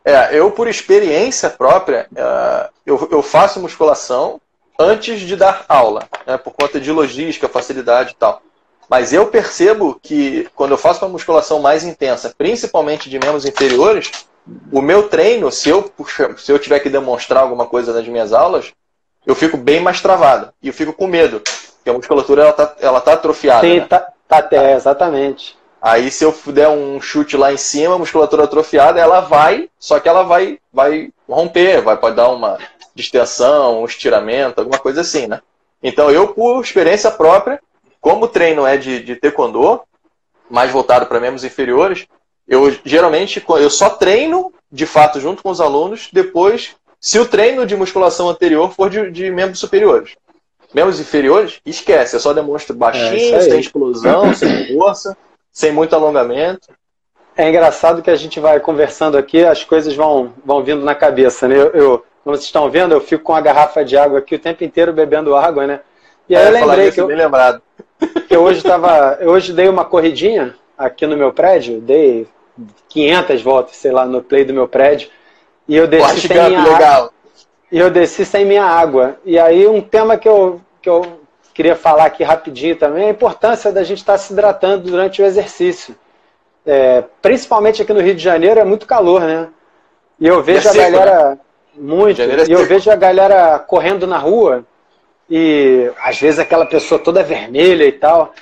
É, eu, por experiência própria, é, eu, eu faço musculação antes de dar aula, né, por conta de logística, facilidade e tal. Mas eu percebo que quando eu faço uma musculação mais intensa, principalmente de membros inferiores, o meu treino, se eu, se eu tiver que demonstrar alguma coisa nas minhas aulas, eu fico bem mais travado. E eu fico com medo. Porque a musculatura ela tá, ela tá atrofiada. Sim, né? tá, tá, é, exatamente. Aí se eu der um chute lá em cima, a musculatura atrofiada, ela vai, só que ela vai, vai romper, vai, pode dar uma distensão, um estiramento, alguma coisa assim, né? Então eu, por experiência própria, como o treino é de, de taekwondo, mais voltado para membros inferiores, eu geralmente eu só treino de fato junto com os alunos depois, se o treino de musculação anterior for de, de membros superiores. Membros inferiores, esquece, eu só demonstro baixinho, é sem explosão, sem força, sem muito alongamento. É engraçado que a gente vai conversando aqui, as coisas vão, vão vindo na cabeça, né? Eu, eu, como vocês estão vendo, eu fico com a garrafa de água aqui o tempo inteiro bebendo água, né? E aí é, eu lembrei que eu, bem lembrado. que eu hoje tava, eu hoje dei uma corridinha aqui no meu prédio, dei 500 voltas, sei lá, no play do meu prédio. E eu desci sem minha legal. E eu desci sem minha água. E aí um tema que eu, que eu queria falar aqui rapidinho também é a importância da gente estar se hidratando durante o exercício. É, principalmente aqui no Rio de Janeiro é muito calor, né? E eu vejo é a galera né? Muito. E eu vejo a galera correndo na rua e às vezes aquela pessoa toda vermelha e tal.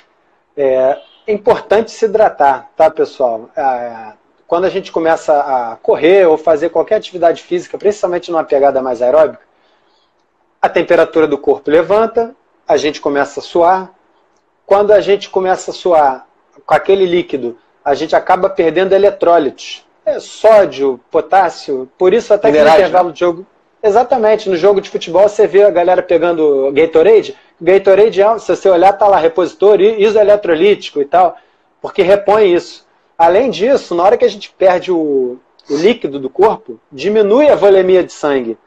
É, é importante se hidratar, tá, pessoal? É, quando a gente começa a correr ou fazer qualquer atividade física, principalmente numa pegada mais aeróbica, a temperatura do corpo levanta, a gente começa a suar. Quando a gente começa a suar com aquele líquido, a gente acaba perdendo eletrólitos. É, sódio, potássio, por isso até que no intervalo de jogo. Exatamente, no jogo de futebol você vê a galera pegando Gatorade, Gatorade, é se você olhar, está lá, repositor isoeletrolítico e tal, porque repõe isso. Além disso, na hora que a gente perde o, o líquido do corpo, diminui a volemia de sangue.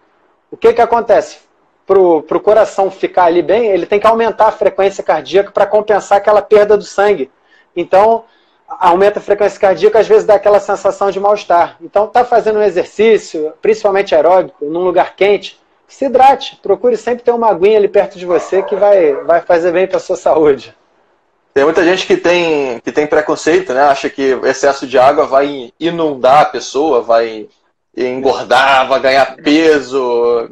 O que, que acontece? Para o coração ficar ali bem, ele tem que aumentar a frequência cardíaca para compensar aquela perda do sangue. Então, aumenta a frequência cardíaca, às vezes dá aquela sensação de mal-estar. Então, está fazendo um exercício, principalmente aeróbico, num lugar quente, se hidrate. Procure sempre ter uma aguinha ali perto de você que vai, vai fazer bem para a sua saúde. Tem muita gente que tem, que tem preconceito, né? Acha que excesso de água vai inundar a pessoa, vai engordar, vai ganhar peso.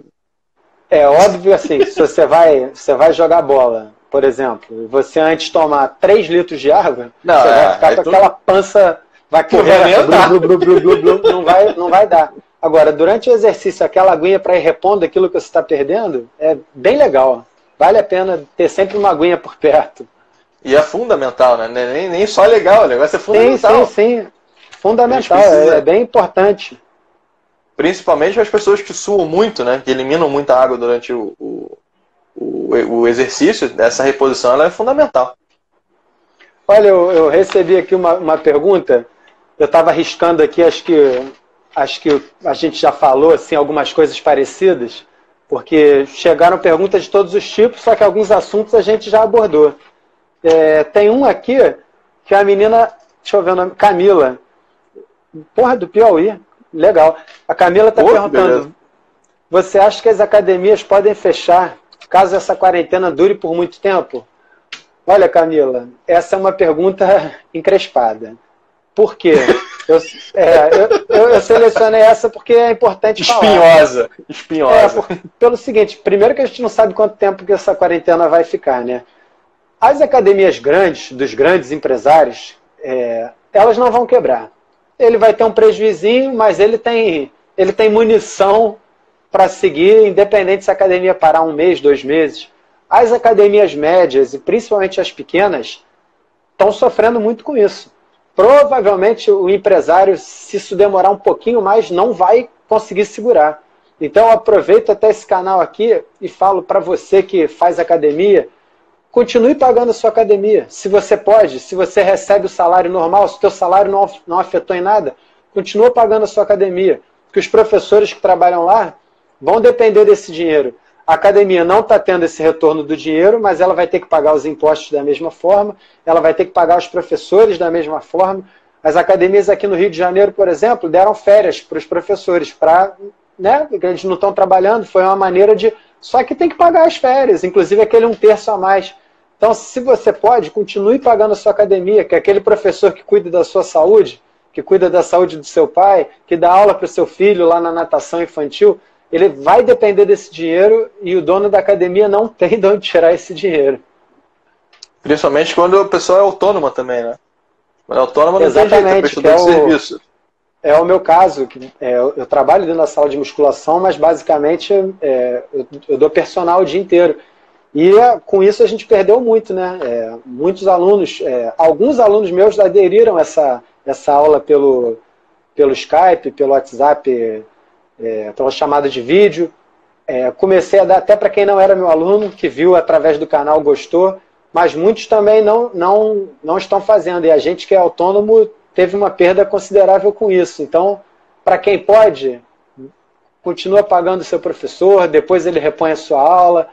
É óbvio assim, se você vai, você vai jogar bola, por exemplo, você antes tomar 3 litros de água, não, você é, vai ficar com tu... aquela pança, vai correr, blu, blu, blu, não, vai, não vai dar. Agora, durante o exercício, aquela aguinha para ir repondo aquilo que você está perdendo, é bem legal. Vale a pena ter sempre uma aguinha por perto. E é fundamental, né? Nem, nem só legal, o negócio é fundamental. Sim, sim, sim. Fundamental, é, é bem importante. Principalmente as pessoas que suam muito, né? Que eliminam muita água durante o, o, o, o exercício, essa reposição ela é fundamental. Olha, eu, eu recebi aqui uma, uma pergunta. Eu estava arriscando aqui, acho que acho que a gente já falou assim algumas coisas parecidas, porque chegaram perguntas de todos os tipos, só que alguns assuntos a gente já abordou. É, tem um aqui que a menina, deixa eu ver o nome, Camila, porra do Piauí, legal. A Camila está perguntando: beleza. você acha que as academias podem fechar caso essa quarentena dure por muito tempo? Olha, Camila, essa é uma pergunta encrespada. Por quê? Eu, é, eu, eu, selecionei essa porque é importante Espinhosa. Falar. Espinhosa. É, por, pelo seguinte, primeiro que a gente não sabe quanto tempo que essa quarentena vai ficar, né? As academias grandes, dos grandes empresários, é, elas não vão quebrar. Ele vai ter um prejuízo, mas ele tem, ele tem munição para seguir, independente se a academia parar um mês, dois meses. As academias médias e principalmente as pequenas estão sofrendo muito com isso. Provavelmente o empresário, se isso demorar um pouquinho mais, não vai conseguir segurar. Então aproveito até esse canal aqui e falo para você que faz academia, continue pagando a sua academia. Se você pode, se você recebe o salário normal, se o seu salário não, não afetou em nada, continua pagando a sua academia. Porque os professores que trabalham lá vão depender desse dinheiro. A academia não está tendo esse retorno do dinheiro, mas ela vai ter que pagar os impostos da mesma forma, ela vai ter que pagar os professores da mesma forma. As academias aqui no Rio de Janeiro, por exemplo, deram férias para os professores, para né, eles não estão trabalhando, foi uma maneira de. Só que tem que pagar as férias, inclusive aquele um terço a mais. Então, se você pode, continue pagando a sua academia, que é aquele professor que cuida da sua saúde, que cuida da saúde do seu pai, que dá aula para o seu filho lá na natação infantil, ele vai depender desse dinheiro e o dono da academia não tem de onde tirar esse dinheiro. Principalmente quando a pessoa é autônoma também, né? Quando é autônoma não Exatamente, tem jeito, é é o, serviço. É o meu caso, que, é, eu trabalho dentro da sala de musculação, mas basicamente é, eu, eu, dou personal o dia inteiro. E é, com isso a gente perdeu muito, né? É, muitos alunos, é, alguns alunos meus aderiram a essa, essa aula pelo, pelo Skype, pelo WhatsApp é, pela chamada de vídeo. É, comecei a dar até para quem não era meu aluno, que viu através do canal, gostou, mas muitos também não, não, não estão fazendo. E a gente que é autônomo teve uma perda considerável com isso. Então, para quem pode, continua pagando o seu professor, depois ele repõe a sua aula,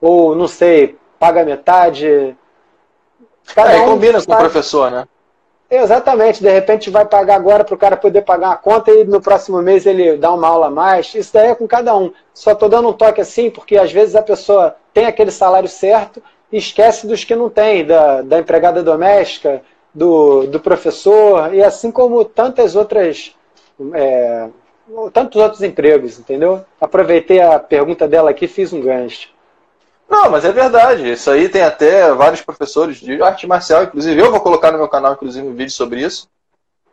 ou não sei, paga metade. Cada é, um combina com o professor, né? Exatamente, de repente vai pagar agora para o cara poder pagar a conta e no próximo mês ele dá uma aula a mais. Isso daí é com cada um. Só estou dando um toque assim, porque às vezes a pessoa tem aquele salário certo e esquece dos que não tem, da, da empregada doméstica, do, do professor, e assim como tantas outras. É, tantos outros empregos, entendeu? Aproveitei a pergunta dela aqui fiz um gancho. Não, mas é verdade. Isso aí tem até vários professores de arte marcial, inclusive eu vou colocar no meu canal, inclusive, um vídeo sobre isso.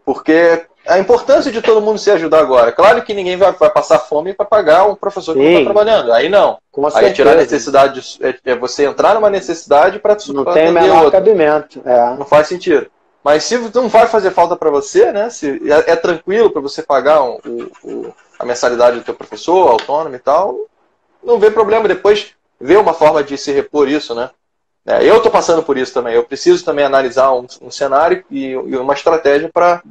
Porque a importância de todo mundo se ajudar agora. Claro que ninguém vai, vai passar fome para pagar um professor que não está trabalhando. Aí não. Com aí é tirar a necessidade, é, é, você entrar numa necessidade para Não tem o menor outro. cabimento. É. Não faz sentido. Mas se não vai fazer falta para você, né? Se é, é tranquilo para você pagar um, o, a mensalidade do teu professor, autônomo e tal, não vê problema. Depois ver uma forma de se repor isso, né? É, eu estou passando por isso também. Eu preciso também analisar um, um cenário e, e, uma estratégia para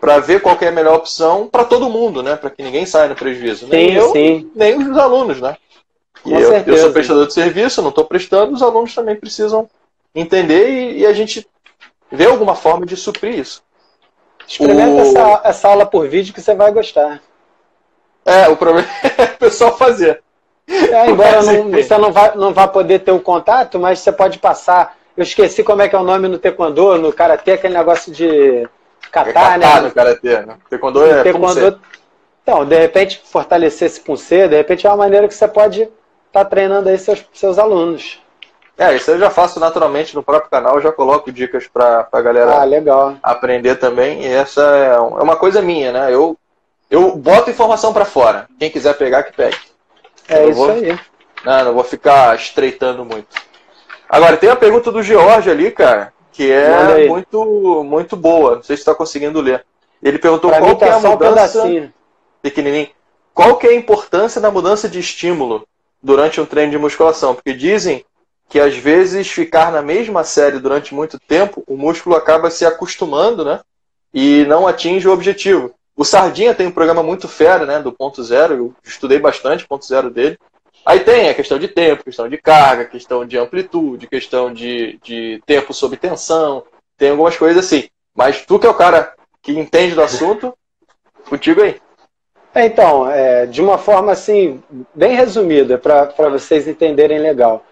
para ver qual é a melhor opção para todo mundo, né? Para que ninguém saia no prejuízo. Nem sim, eu, sim. nem os alunos, né? Eu, eu, sou prestador de serviço, não estou prestando, os alunos também precisam entender e, e, a gente ver alguma forma de suprir isso. Experimenta o... essa, essa aula por vídeo que você vai gostar. É, o problema é o pessoal fazer. É, embora não, você não vá, não vá poder ter o contato, mas você pode passar. Eu esqueci como é que é o nome no taekwondo, no karatê, aquele negócio de catar, é né? no karatê, né? Taekwondo é taekwondo, Então, de repente, fortalecer esse punce, de repente é uma maneira que você pode estar tá treinando aí seus, seus alunos. É, isso eu já faço naturalmente no próprio canal, já coloco dicas para a galera ah, aprender também. E essa é, é uma coisa minha, né? Eu, eu boto informação para fora. Quem quiser pegar, que pegue. É isso vou, aí. Não, não vou ficar estreitando muito. Agora, tem a pergunta do George ali, cara, que é muito, muito boa. Não sei se está conseguindo ler. Ele perguntou pra qual que é a mudança. Um pequenininho. Qual que é a importância da mudança de estímulo durante um treino de musculação? Porque dizem que às vezes ficar na mesma série durante muito tempo, o músculo acaba se acostumando, né? E não atinge o objetivo. O Sardinha tem um programa muito fera, né? Do ponto zero. Eu estudei bastante o ponto zero dele. Aí tem a questão de tempo, questão de carga, questão de amplitude, questão de, de tempo sob tensão. Tem algumas coisas assim. Mas tu que é o cara que entende do assunto, contigo aí. É, então, é, de uma forma assim, bem resumida, para vocês entenderem legal.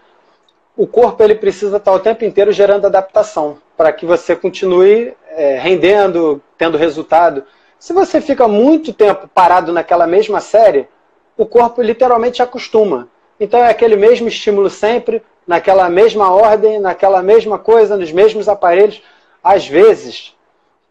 O corpo ele precisa estar o tempo inteiro gerando adaptação para que você continue é, rendendo, tendo resultado. Se você fica muito tempo parado naquela mesma série, o corpo literalmente acostuma. Então é aquele mesmo estímulo sempre, naquela mesma ordem, naquela mesma coisa, nos mesmos aparelhos. Às vezes,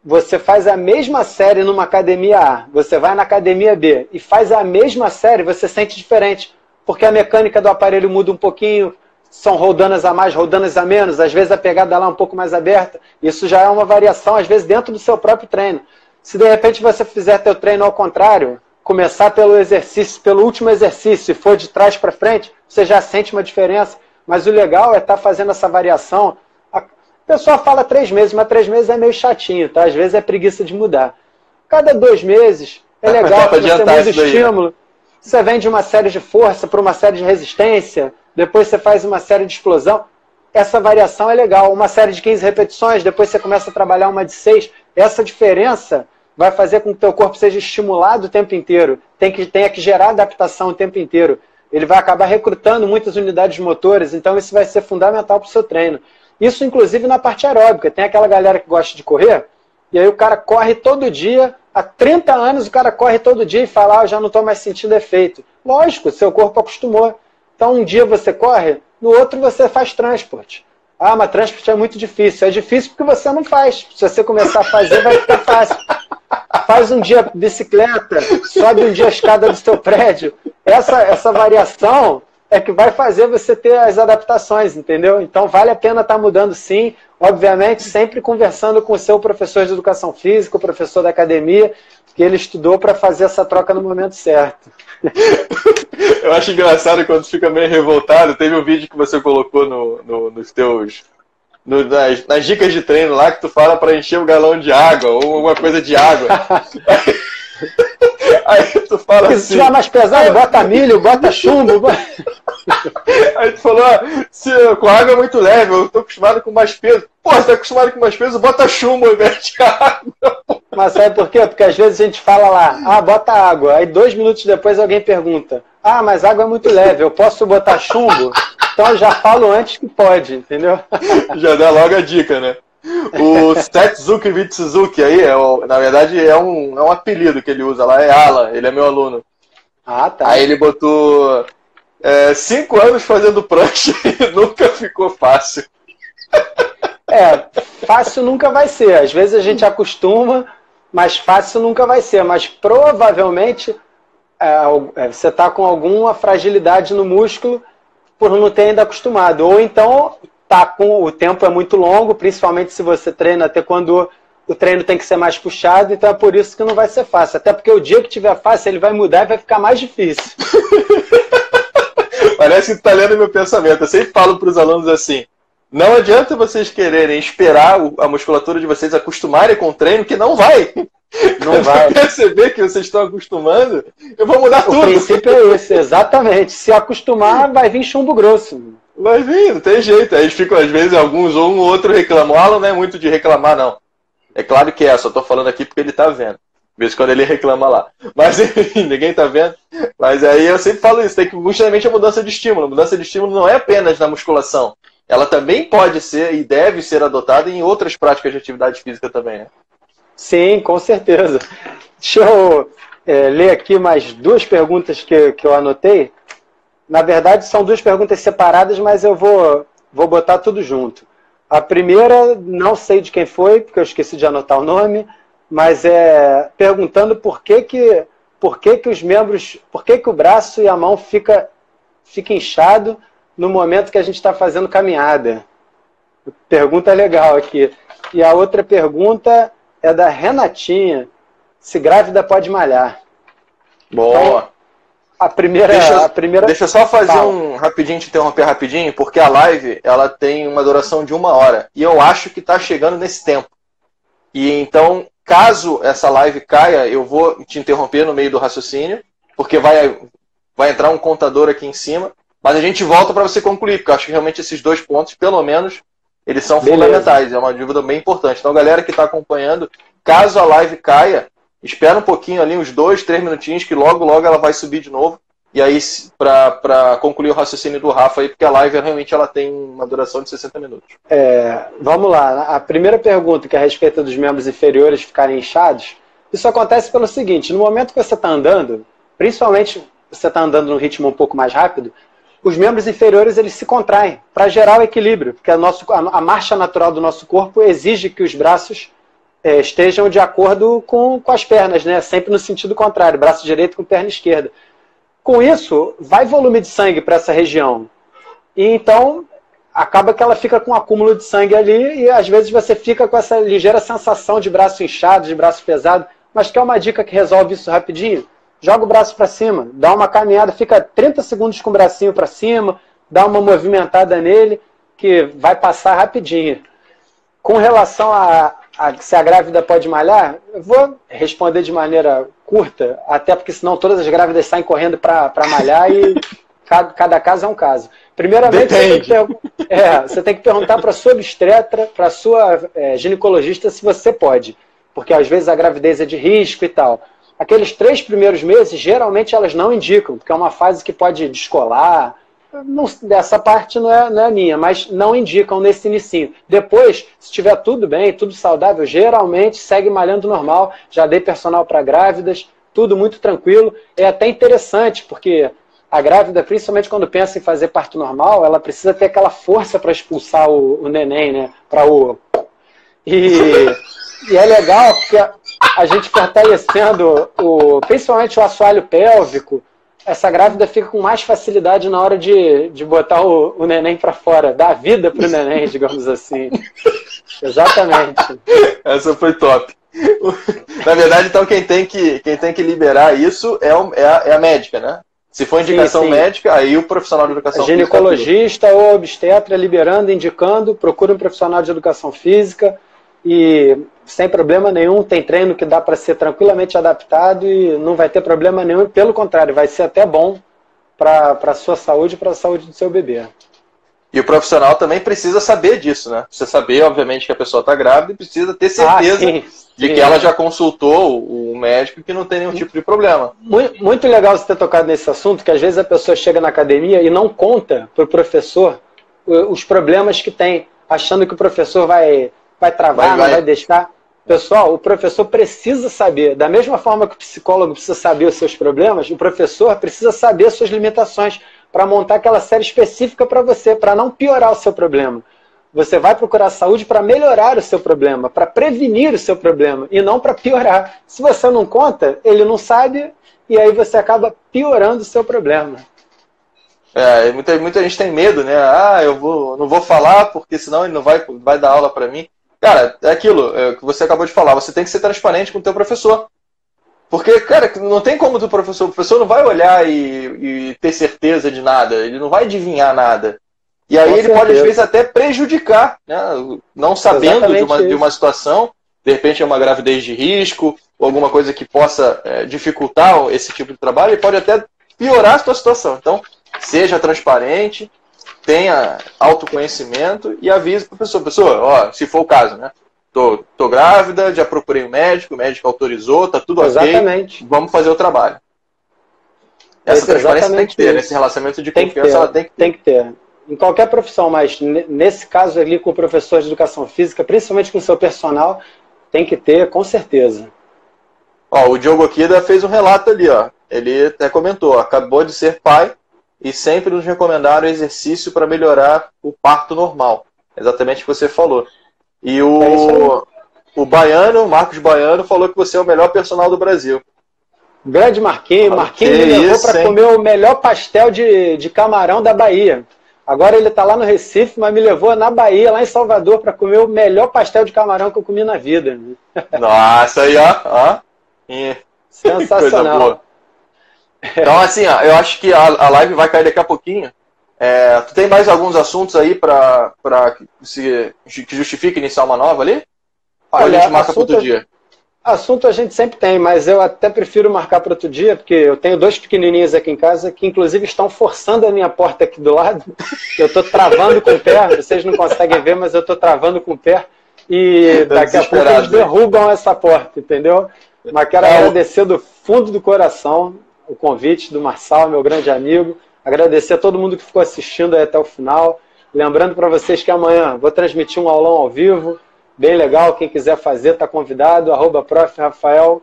você faz a mesma série numa academia A, você vai na academia B e faz a mesma série, você sente diferente, porque a mecânica do aparelho muda um pouquinho, são roldanas a mais, roldanas a menos, às vezes a pegada lá é um pouco mais aberta. Isso já é uma variação, às vezes, dentro do seu próprio treino. Se de repente você fizer teu treino ao contrário, começar pelo exercício, pelo último exercício e for de trás para frente, você já sente uma diferença. Mas o legal é estar tá fazendo essa variação. A pessoa fala três meses, mas três meses é meio chatinho, tá? Às vezes é preguiça de mudar. Cada dois meses é legal, você muda o estímulo. Você vem de uma série de força para uma série de resistência, depois você faz uma série de explosão. Essa variação é legal. Uma série de 15 repetições, depois você começa a trabalhar uma de 6. Essa diferença vai fazer com que o teu corpo seja estimulado o tempo inteiro, tem que, tenha que gerar adaptação o tempo inteiro. Ele vai acabar recrutando muitas unidades motoras, então isso vai ser fundamental para o seu treino. Isso, inclusive, na parte aeróbica. Tem aquela galera que gosta de correr, e aí o cara corre todo dia, há 30 anos o cara corre todo dia e fala, ah, eu já não estou mais sentindo efeito. Lógico, seu corpo acostumou. Então, um dia você corre, no outro você faz transporte. Ah, mas transporte é muito difícil. É difícil porque você não faz. Se você começar a fazer, vai ficar fácil. Faz um dia bicicleta, sobe um dia a escada do seu prédio. Essa, essa variação é que vai fazer você ter as adaptações, entendeu? Então vale a pena estar tá mudando sim. Obviamente, sempre conversando com o seu professor de educação física, o professor da academia, que ele estudou para fazer essa troca no momento certo. Eu acho engraçado quando fica meio revoltado. Teve um vídeo que você colocou no, no nos teus. No, nas, nas, dicas de treino lá que tu fala para encher o um galão de água ou alguma coisa de água. Aí tu fala Se assim. Se tiver mais pesado, bota milho, bota chumbo. Aí tu falou, ah, se, com água é muito leve, eu tô acostumado com mais peso. Pô, você tá acostumado com mais peso, bota chumbo ao invés de água. Mas sabe por quê? Porque às vezes a gente fala lá, ah, bota água. Aí dois minutos depois alguém pergunta, ah, mas água é muito leve, eu posso botar chumbo? Então eu já falo antes que pode, entendeu? Já dá logo a dica, né? O Setsuki Vitsuzuki aí, é, na verdade, é um, é um apelido que ele usa lá, é Ala, ele é meu aluno. Ah, tá. Aí ele botou é, cinco anos fazendo prancha e nunca ficou fácil. É, fácil nunca vai ser. Às vezes a gente acostuma, mas fácil nunca vai ser. Mas provavelmente é, é você está com alguma fragilidade no músculo por não ter ainda acostumado. Ou então tá com o tempo é muito longo, principalmente se você treina até quando o treino tem que ser mais puxado, então é por isso que não vai ser fácil. Até porque o dia que tiver fácil, ele vai mudar e vai ficar mais difícil. Parece que tá lendo meu pensamento. Eu sempre falo para os alunos assim: não adianta vocês quererem esperar a musculatura de vocês acostumarem com o treino, que não vai. Não vai. perceber que vocês estão acostumando, eu vou mudar o tudo. O princípio é esse, exatamente. Se acostumar, vai vir chumbo grosso. Vai vir, não tem jeito. Aí ficam, às vezes, alguns ou um ou outro reclamam. O Alan não é muito de reclamar, não. É claro que é, só tô falando aqui porque ele tá vendo. Mesmo quando ele reclama lá. Mas enfim, ninguém tá vendo. Mas aí eu sempre falo isso, tem que justamente a mudança de estímulo. A mudança de estímulo não é apenas na musculação. Ela também pode ser e deve ser adotada em outras práticas de atividade física também, né? Sim, com certeza. Deixa eu é, ler aqui mais duas perguntas que, que eu anotei. Na verdade, são duas perguntas separadas, mas eu vou, vou botar tudo junto. A primeira, não sei de quem foi, porque eu esqueci de anotar o nome, mas é perguntando por que que, por que, que os membros, por que, que o braço e a mão fica, fica inchado no momento que a gente está fazendo caminhada. Pergunta legal aqui. E a outra pergunta é da Renatinha. Se grávida pode malhar. Boa. A primeira, deixa, a primeira. Deixa eu só fazer um rapidinho, te interromper rapidinho, porque a live ela tem uma duração de uma hora e eu acho que está chegando nesse tempo. E então, caso essa live caia, eu vou te interromper no meio do raciocínio, porque vai vai entrar um contador aqui em cima, mas a gente volta para você concluir, porque eu acho que realmente esses dois pontos, pelo menos, eles são Beleza. fundamentais. É uma dúvida bem importante. Então, galera que está acompanhando, caso a live caia, Espera um pouquinho ali, uns dois, três minutinhos, que logo, logo ela vai subir de novo. E aí, para concluir o raciocínio do Rafa aí, porque a live realmente ela tem uma duração de 60 minutos. É, vamos lá. A primeira pergunta, que é a respeito dos membros inferiores ficarem inchados, isso acontece pelo seguinte: no momento que você está andando, principalmente você está andando num ritmo um pouco mais rápido, os membros inferiores eles se contraem para gerar o equilíbrio, porque a, nosso, a, a marcha natural do nosso corpo exige que os braços é, estejam de acordo com, com as pernas, né? sempre no sentido contrário, braço direito com perna esquerda. Com isso, vai volume de sangue para essa região. E então acaba que ela fica com um acúmulo de sangue ali e às vezes você fica com essa ligeira sensação de braço inchado, de braço pesado. Mas quer uma dica que resolve isso rapidinho? Joga o braço para cima, dá uma caminhada, fica 30 segundos com o bracinho para cima, dá uma movimentada nele, que vai passar rapidinho. Com relação a, a se a grávida pode malhar, eu vou responder de maneira curta, até porque senão todas as grávidas saem correndo para malhar e cada, cada caso é um caso. Primeiramente, você tem, que, é, você tem que perguntar para a sua obstetra, para a sua é, ginecologista se você pode. Porque às vezes a gravidez é de risco e tal. Aqueles três primeiros meses, geralmente elas não indicam, porque é uma fase que pode descolar. Não, dessa parte não é, não é minha, mas não indicam nesse inicinho. Depois, se estiver tudo bem, tudo saudável, geralmente segue malhando normal. Já dei personal para grávidas, tudo muito tranquilo. É até interessante, porque a grávida, principalmente quando pensa em fazer parto normal, ela precisa ter aquela força para expulsar o, o, neném, né? Para o. E, e, é legal porque a, a gente fortalecendo o, principalmente o assoalho pélvico, essa grávida fica com mais facilidade na hora de, de botar o, o neném para fora, dar vida para o neném, digamos assim. Exatamente. Essa foi top. Na verdade, então, quem tem que, quem tem que liberar isso é, o, é, a, é a médica, né? Se for indicação sim, sim. médica, aí o profissional de educação física. Ginecologista ou obstetra liberando, indicando, procura um profissional de educação física e sem problema nenhum, tem treino que dá para ser tranquilamente adaptado e não vai ter problema nenhum, pelo contrário, vai ser até bom para a sua saúde e para a saúde do seu bebê. E o profissional também precisa saber disso, né? Precisa saber, obviamente, que a pessoa está grávida e precisa ter certeza ah, de que ela já consultou o médico e que não tem nenhum tipo de problema. Muito, muito legal você ter tocado nesse assunto, que às vezes a pessoa chega na academia e não conta para o professor os problemas que tem, achando que o professor vai, vai travar, vai, vai. não vai deixar. Pessoal, o professor precisa saber, da mesma forma que o psicólogo precisa saber os seus problemas, o professor precisa saber as suas limitações para montar aquela série específica para você, para não piorar o seu problema. Você vai procurar saúde para melhorar o seu problema, para prevenir o seu problema e não para piorar. Se você não conta, ele não sabe e aí você acaba piorando o seu problema. É, muita, muita gente tem medo, né? Ah, eu vou, não vou falar porque senão ele não vai, vai dar aula para mim. Cara, é aquilo é, que você acabou de falar. Você tem que ser transparente com o teu professor. Porque, cara, não tem como o professor, o professor não vai olhar e, e ter certeza de nada, ele não vai adivinhar nada. E aí Com ele certeza. pode, às vezes, até prejudicar, né? não sabendo de uma, de uma situação, de repente é uma gravidez de risco, ou alguma coisa que possa é, dificultar esse tipo de trabalho, ele pode até piorar a sua situação. Então, seja transparente, tenha autoconhecimento e avise para a pessoa, pessoa, ó, se for o caso, né? Tô, tô grávida, já procurei um médico, o médico autorizou, tá tudo Exatamente. ok. Vamos fazer o trabalho. Essa transparência tem que ter, nesse relacionamento de tem confiança ela tem que ter. Tem que ter. Em qualquer profissão, mas nesse caso ali com o professor de educação física, principalmente com o seu personal, tem que ter, com certeza. Ó, o Diogo Akida fez um relato ali, ó. Ele até comentou, acabou de ser pai e sempre nos recomendaram exercício para melhorar o parto normal. Exatamente o que você falou. E o, é o Baiano, Marcos Baiano, falou que você é o melhor personal do Brasil. Grande Marquinhos. Marquinhos me levou para comer o melhor pastel de, de camarão da Bahia. Agora ele está lá no Recife, mas me levou na Bahia, lá em Salvador, para comer o melhor pastel de camarão que eu comi na vida. Nossa, aí, ó. ó. Sensacional. Então, assim, ó, eu acho que a, a live vai cair daqui a pouquinho. É, tu tem mais alguns assuntos aí para que justifique iniciar uma nova ali? Olha, a gente marca para outro dia. Assunto a gente sempre tem, mas eu até prefiro marcar para outro dia, porque eu tenho dois pequenininhos aqui em casa que, inclusive, estão forçando a minha porta aqui do lado. Eu estou travando com o pé, vocês não conseguem ver, mas eu estou travando com o pé. E daqui a pouco eles derrubam essa porta, entendeu? Mas quero é, agradecer do fundo do coração o convite do Marçal, meu grande amigo. Agradecer a todo mundo que ficou assistindo até o final. Lembrando para vocês que amanhã vou transmitir um aulão ao vivo, bem legal. Quem quiser fazer, está convidado. Arroba prof. Rafael,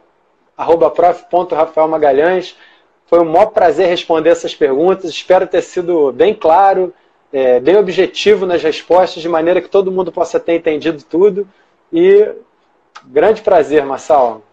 arroba prof. Rafael Magalhães. Foi um maior prazer responder essas perguntas. Espero ter sido bem claro, é, bem objetivo nas respostas, de maneira que todo mundo possa ter entendido tudo. E grande prazer, Marçal.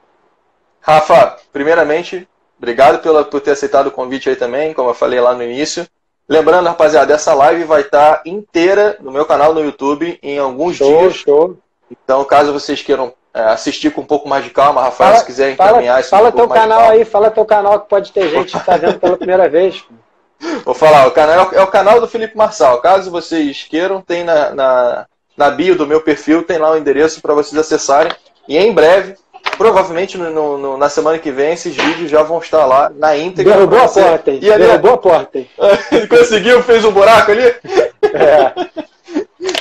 Rafa, primeiramente, Obrigado pela, por ter aceitado o convite aí também, como eu falei lá no início. Lembrando, rapaziada, essa live vai estar inteira no meu canal no YouTube em alguns show, dias. Show. Então, caso vocês queiram é, assistir com um pouco mais de calma, Rafael, fala, se quiser encaminhar isso Fala um teu canal aí, fala teu canal que pode ter gente que está vendo pela primeira vez. Vou falar, o canal é o canal do Felipe Marçal. Caso vocês queiram, tem na, na, na bio do meu perfil, tem lá o endereço para vocês acessarem. E em breve, provavelmente no, no, na semana que vem, esses vídeos já vão estar lá na íntegra. Derrubou a porta, hein? E ali, Derrubou a porta, hein? Conseguiu, fez um buraco ali? É.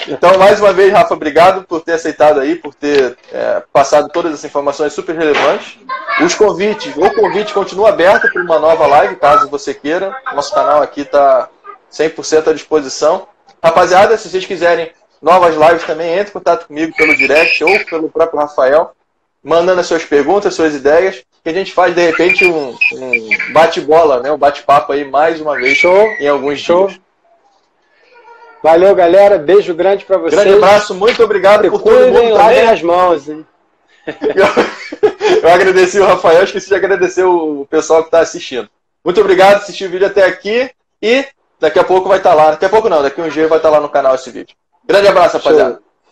Então, mais uma vez, Rafa, obrigado por ter aceitado aí, por ter é, passado todas essas informações super relevantes. Os convites, o convite continua aberto para uma nova live, caso você queira. Nosso canal aqui está 100% à disposição. Rapaziada, se vocês quiserem novas lives também, entre em contato comigo pelo direct ou pelo próprio Rafael, mandando as suas perguntas, suas ideias, que a gente faz, de repente, um, um bate-bola, né? um bate-papo aí mais uma vez show, em alguns show. dias. Valeu, galera. Beijo grande para vocês. Grande abraço, muito obrigado por todo mundo também. as mãos, hein? Eu, eu agradeci o Rafael, esqueci de agradecer o pessoal que está assistindo. Muito obrigado por assistir o vídeo até aqui e daqui a pouco vai estar tá lá. Daqui a pouco não, daqui a um dia vai estar tá lá no canal esse vídeo. Grande abraço, rapaziada. Show.